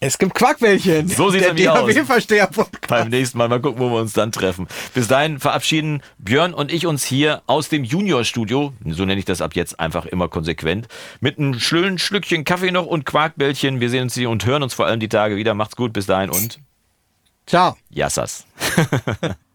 es gibt Quarkbällchen. So sieht's Der nämlich aus. DHB-Versteher-Podcast. beim nächsten Mal mal gucken, wo wir uns dann treffen. Bis dahin verabschieden Björn und ich uns hier aus dem Junior-Studio, so nenne ich das ab jetzt einfach immer konsequent, mit einem schönen Schlückchen Kaffee noch und Quarkbällchen. Wir sehen uns hier und hören uns vor allem die Tage wieder. Macht's gut, bis dahin und Ciao. Yassas.